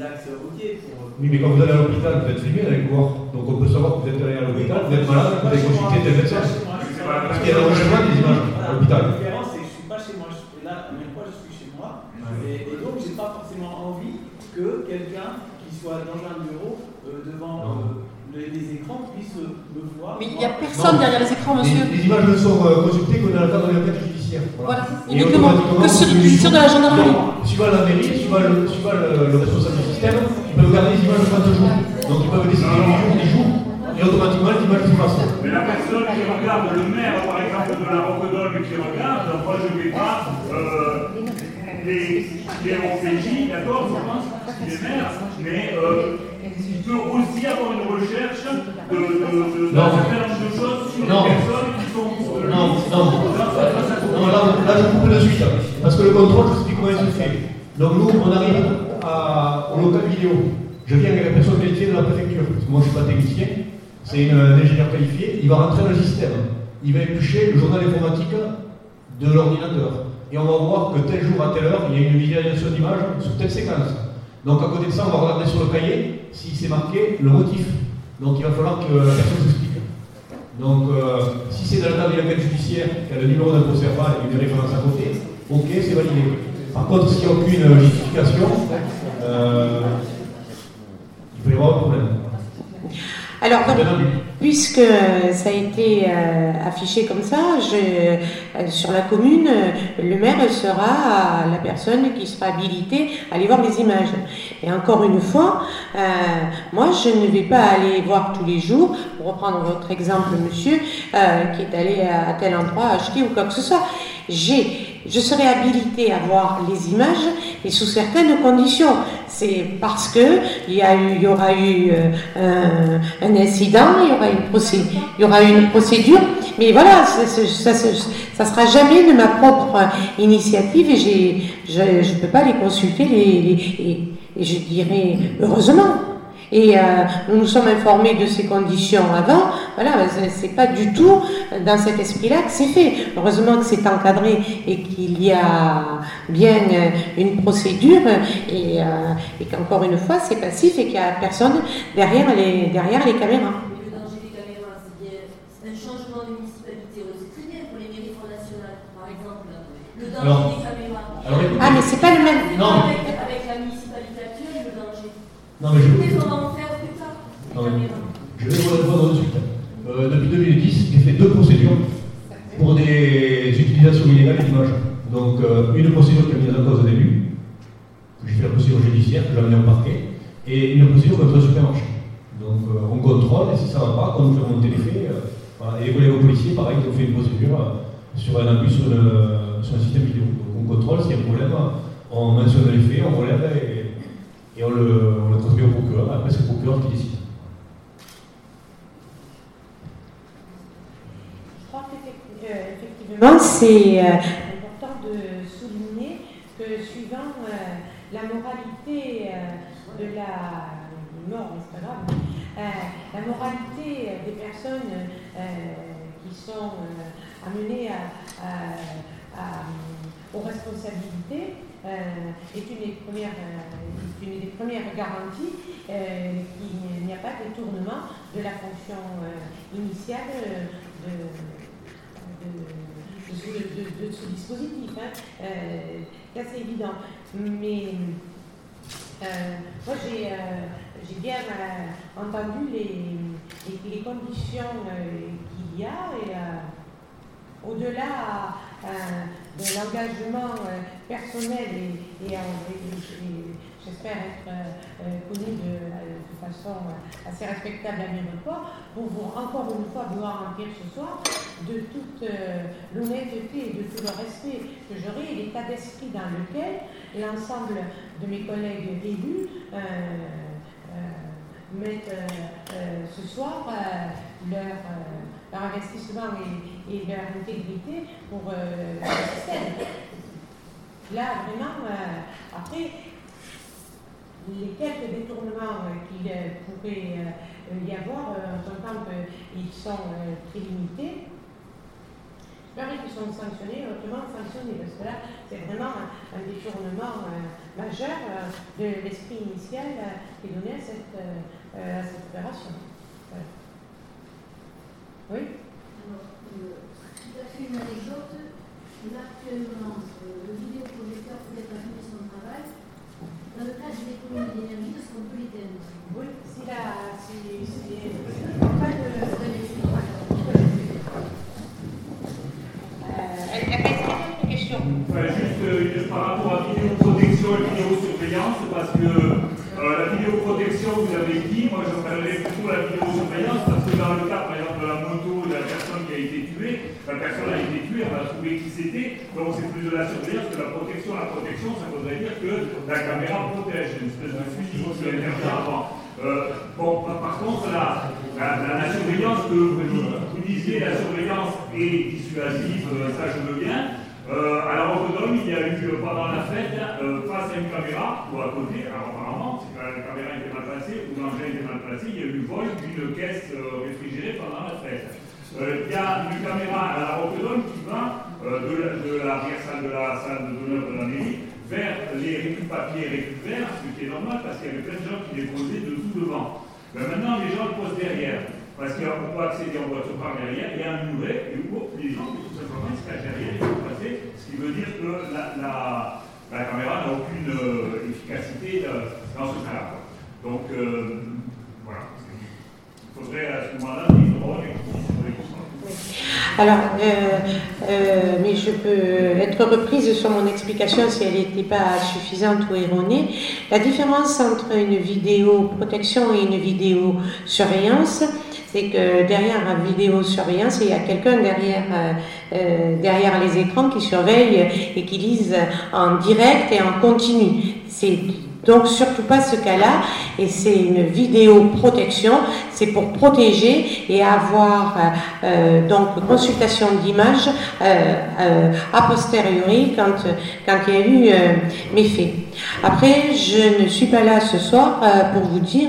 euh, et axes routiers. Pour, Oui, mais quand vous allez à l'hôpital, vous êtes filmé avec voir. Donc on peut savoir que vous êtes allé à l'hôpital, vous êtes malade, vous avez consulté tel médecin. Parce qu'il y a l'enregistrement des images à l'hôpital. La différence, c'est que je ne suis pas chez moi. Je suis là, la première fois, je suis chez moi. Et, et donc, je n'ai pas forcément envie que quelqu'un qui soit dans un bureau euh, devant euh, les, les écrans puisse euh, me voir. Mais il n'y a personne derrière les écrans, monsieur. Les, les images ne sont euh, consultées que dans le cadre de l'enquête judiciaire. Voilà, Et uniquement, automatiquement, que sur les réquisition de la gendarmerie. Suivant la mairie, suivant le, suivant le, le responsable du système, ils peuvent garder les images 30 jours. Donc ils peuvent décider 8 jours, 10 jours, et automatiquement les images s'effacent. Mais la personne qui regarde, le maire par exemple de la Rocodolme qui regarde, moi je ne vais pas euh, les, les d'accord, je pense, qu'il est maire, mais euh, peut aussi avoir une recherche de, de, de, Non. de choses sur Non. les personnes qui sont. Non, non. Non, là, là, je coupe de suite. Parce que le contrôle, je vous explique comment il se fait. Donc nous, on arrive à, au local vidéo. Je viens avec la personne qualifiée de la préfecture. Parce que moi, je ne suis pas technicien. C'est un ingénieur qualifié. Il va rentrer dans le système. Il va éplucher le journal informatique de l'ordinateur. Et on va voir que tel jour à telle heure, il y a une visualisation d'image sur telle séquence. Donc à côté de ça, on va regarder sur le cahier si c'est marqué le motif. Donc il va falloir que la personne s'explique. Donc, euh, si c'est dans le cadre d'une enquête judiciaire, qu'il y a le numéro d'impôt serval et une référence à côté, ok, c'est validé. Par contre, s'il n'y a aucune justification, euh, il peut y avoir un problème. Alors, donc. Puisque ça a été euh, affiché comme ça, je, euh, sur la commune, euh, le maire sera la personne qui sera habilitée à aller voir les images. Et encore une fois, euh, moi, je ne vais pas aller voir tous les jours, pour reprendre votre exemple, monsieur, euh, qui est allé à tel endroit acheter ou quoi que ce soit. J'ai, je serai habilité à voir les images et sous certaines conditions. C'est parce que il y y aura eu euh, un, un incident, il y aura une procédure, il y aura une procédure. Mais voilà, ça, ça sera jamais de ma propre initiative et j'ai, je, je peux pas les consulter et, et je dirais heureusement. Et euh, nous nous sommes informés de ces conditions avant. Voilà, c'est- pas du tout dans cet esprit-là que c'est fait. Heureusement que c'est encadré et qu'il y a bien euh, une procédure et, euh, et qu'encore une fois c'est passif et qu'il n'y a personne derrière les, derrière les caméras. Le danger des caméras, c'est bien c'est un changement de municipalité. On le sait très bien pour les mairies Front National, par exemple. Le danger Alors- des caméras. alors écoutez- Ah, mais c'est pas le même. Non. Avec, avec la municipalité actuelle, le danger. Non, mais je- Qu'est-ce qu'on va en faire plus tard Non, mais je vais vous répondre de suite. Euh, depuis 2010, deux procédures pour des utilisations illégales d'images. Donc, euh, une procédure qui a mis en cause au début, j'ai fait la procédure judiciaire, que j'ai amenée au parquet, et une procédure contre le supermarché. Donc, euh, on contrôle, et si ça ne va pas, quand nous fait monter les faits, voilà. et les collègues policiers, pareil, ils ont fait une procédure sur un abus sur, le, sur un système vidéo. Donc, on contrôle, s'il y a un problème, on mentionne les faits, on relève, et, et on, le, on le transmet au procureur. Après, c'est le procureur qui décide. Effectivement, c'est important de souligner que suivant euh, la moralité euh, de la mort, c'est pas grave, euh, la moralité des personnes qui sont amenées à, à, aux responsabilités est une des premières, une des premières garanties qu'il n'y a pas de détournement de la fonction initiale de, ce dispositif. Hein. Euh, c'est évident. Mais euh, moi, j'ai euh, bien euh, entendu les, conditions euh, qu'il y a et au-delà de l'engagement personnel et, et, j'espère être euh, connu de, façon assez respectable à mes repas, pour vous, encore une fois vouloir remplir ce soir de toute euh, l'honnêteté et de tout le respect que j'aurai et l'état d'esprit dans lequel l'ensemble de mes collègues élus euh, mettent ce soir leur, leur, investissement et, et, leur intégrité pour le système. Là, vraiment, après, les quelques détournements euh, qu'il euh, pourrait euh, y avoir, en tant qu'ils sont très limités, j'espère qu'ils sont sanctionnés, hautement sanctionnés, parce que là, c'est vraiment un, détournement majeur de l'esprit initial qui est donné à cette, à cette opération. Oui Alors, une anecdote. Actuellement, le vidéoprojecteur peut être affiné son travail dans le cas des économies d'énergie, est-ce qu'on peut l'éteindre Oui, si la. Si, pas de. Euh, question. Ouais, juste euh, par rapport à vidéoprotection et vidéosurveillance, parce que euh, la vidéoprotection, vous avez dit, moi je parlerai plutôt la vidéosurveillance, parce que dans le cas, par exemple, de la moto de la personne qui a été tuée, la personne a été tuée, on a trouvé qui c'était, donc c'est plus la surveillance que la protection. La protection, ça voudrait dire que la caméra protège, une espèce de fusil qui interdit avant. Euh, bon, par contre, la, la, la, surveillance que vous, disiez, la surveillance est dissuasive, euh, ça je veux bien. Euh, à la Rotterdam, il y a eu pendant la fête, face à une caméra, ou à côté, alors apparemment, la caméra était mal placée, ou l'engin était mal placé, il y a eu vol d'une caisse réfrigérée pendant la fête. Il y a une caméra à la Rotterdam euh, de l'arrière-salle de la salle d'honneur de la mairie vers les papiers récupérés, ce qui est normal parce qu'il y avait plein de gens qui les posaient de tout devant. Mais maintenant, les gens le posent derrière. Parce qu'on peut accéder en voiture par derrière, il y a un muret, et où les gens, tout simplement, ils se cachent derrière, ils vont passer, ce qui veut dire que la, la, la caméra n'a aucune euh, efficacité dans ce cas-là. Donc, euh, voilà. Il faudrait à ce moment-là des drones alors, euh, euh, mais je peux être reprise sur mon explication si elle n'était pas suffisante ou erronée. La différence entre une vidéo protection et une vidéo surveillance, c'est que derrière la vidéosurveillance, il y a quelqu'un derrière, euh, euh, derrière les écrans qui surveille et qui lise en direct et en continu. C'est donc surtout pas ce cas-là, et c'est une vidéo protection, c'est pour protéger et avoir euh, euh donc consultation d'images euh, euh, a posteriori quand, quand il y a eu euh, méfaits. Après, je ne suis pas là ce soir pour vous dire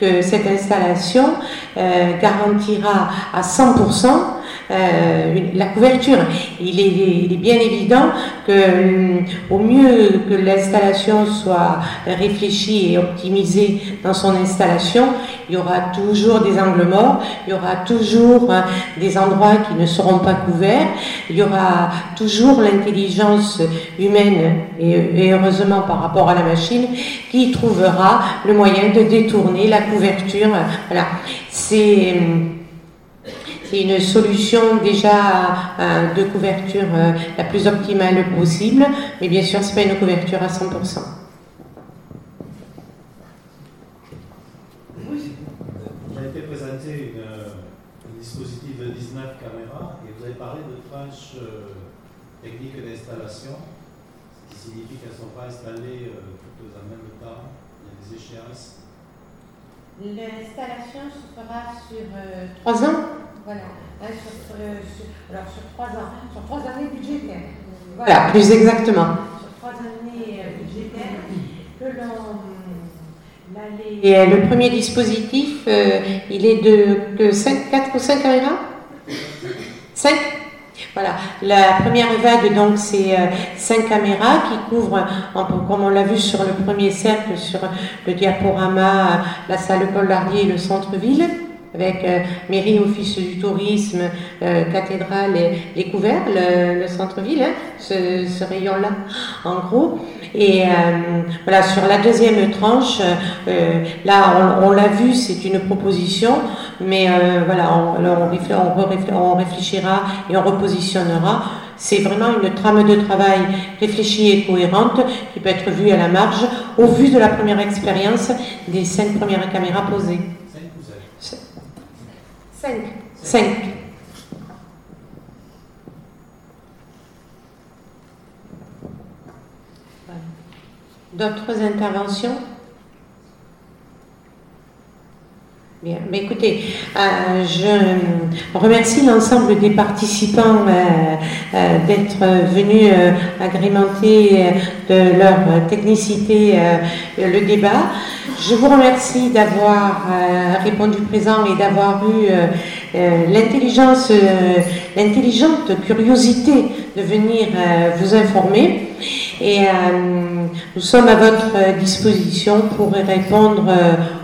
que cette installation garantira à 100% euh, la couverture. Il est, bien évident que euh, au mieux que l'installation soit réfléchie et optimisée dans son installation, il y aura toujours des angles morts, il y aura toujours euh, des endroits qui ne seront pas couverts, il y aura toujours l'intelligence humaine et, et heureusement par rapport à la machine qui trouvera le moyen de détourner la couverture. Voilà, c'est c'est une solution déjà euh, de couverture euh, la plus optimale possible, mais bien sûr, ce n'est pas une couverture à 100%. Vous avez présenté un dispositif de 19 caméras et vous avez parlé de tranches techniques d'installation, ce qui signifie qu'elles ne sont pas installées toutes en même temps, il y a des échéances. L'installation se fera sur euh, trois ans. Voilà. Sur, euh, sur, alors sur trois ans, sur trois années budgétaires. Voilà, plus exactement. Sur trois années euh, budgétaires que l'on. Et le premier dispositif, il est de, de 5, 4 ou 5 caméras 5 voilà, la première vague, donc, c'est euh, cinq caméras qui couvrent, comme on l'a vu sur le premier cercle, sur le diaporama, la salle Paul Lardier et le centre-ville avec euh, mairie, office du tourisme, euh, cathédrale et les couverts, le, centre-ville, hein, ce, rayon-là, en gros. Et euh, voilà, sur la deuxième tranche, là, on, l'a vu, c'est une proposition, mais voilà, on, on, réfléchira et on repositionnera. C'est vraiment une trame de travail réfléchie et cohérente qui peut être vue à la marge au vu de la première expérience des cinq premières caméras posées. 5. 5. D'autres interventions? Bien, mais écoutez, euh, je remercie l'ensemble des participants euh, euh, d'être venus agrémenter de leur technicité le débat. Je vous remercie d'avoir répondu présent et d'avoir eu l'intelligence, l'intelligente curiosité de venir vous informer. Et nous sommes à votre disposition pour répondre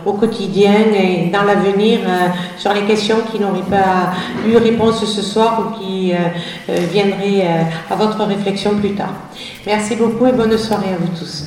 au quotidien et dans l'avenir euh, sur les questions qui n'auraient pas eu réponse ce soir ou qui euh, euh, viendraient à votre réflexion plus tard. Merci beaucoup et bonne soirée à vous tous.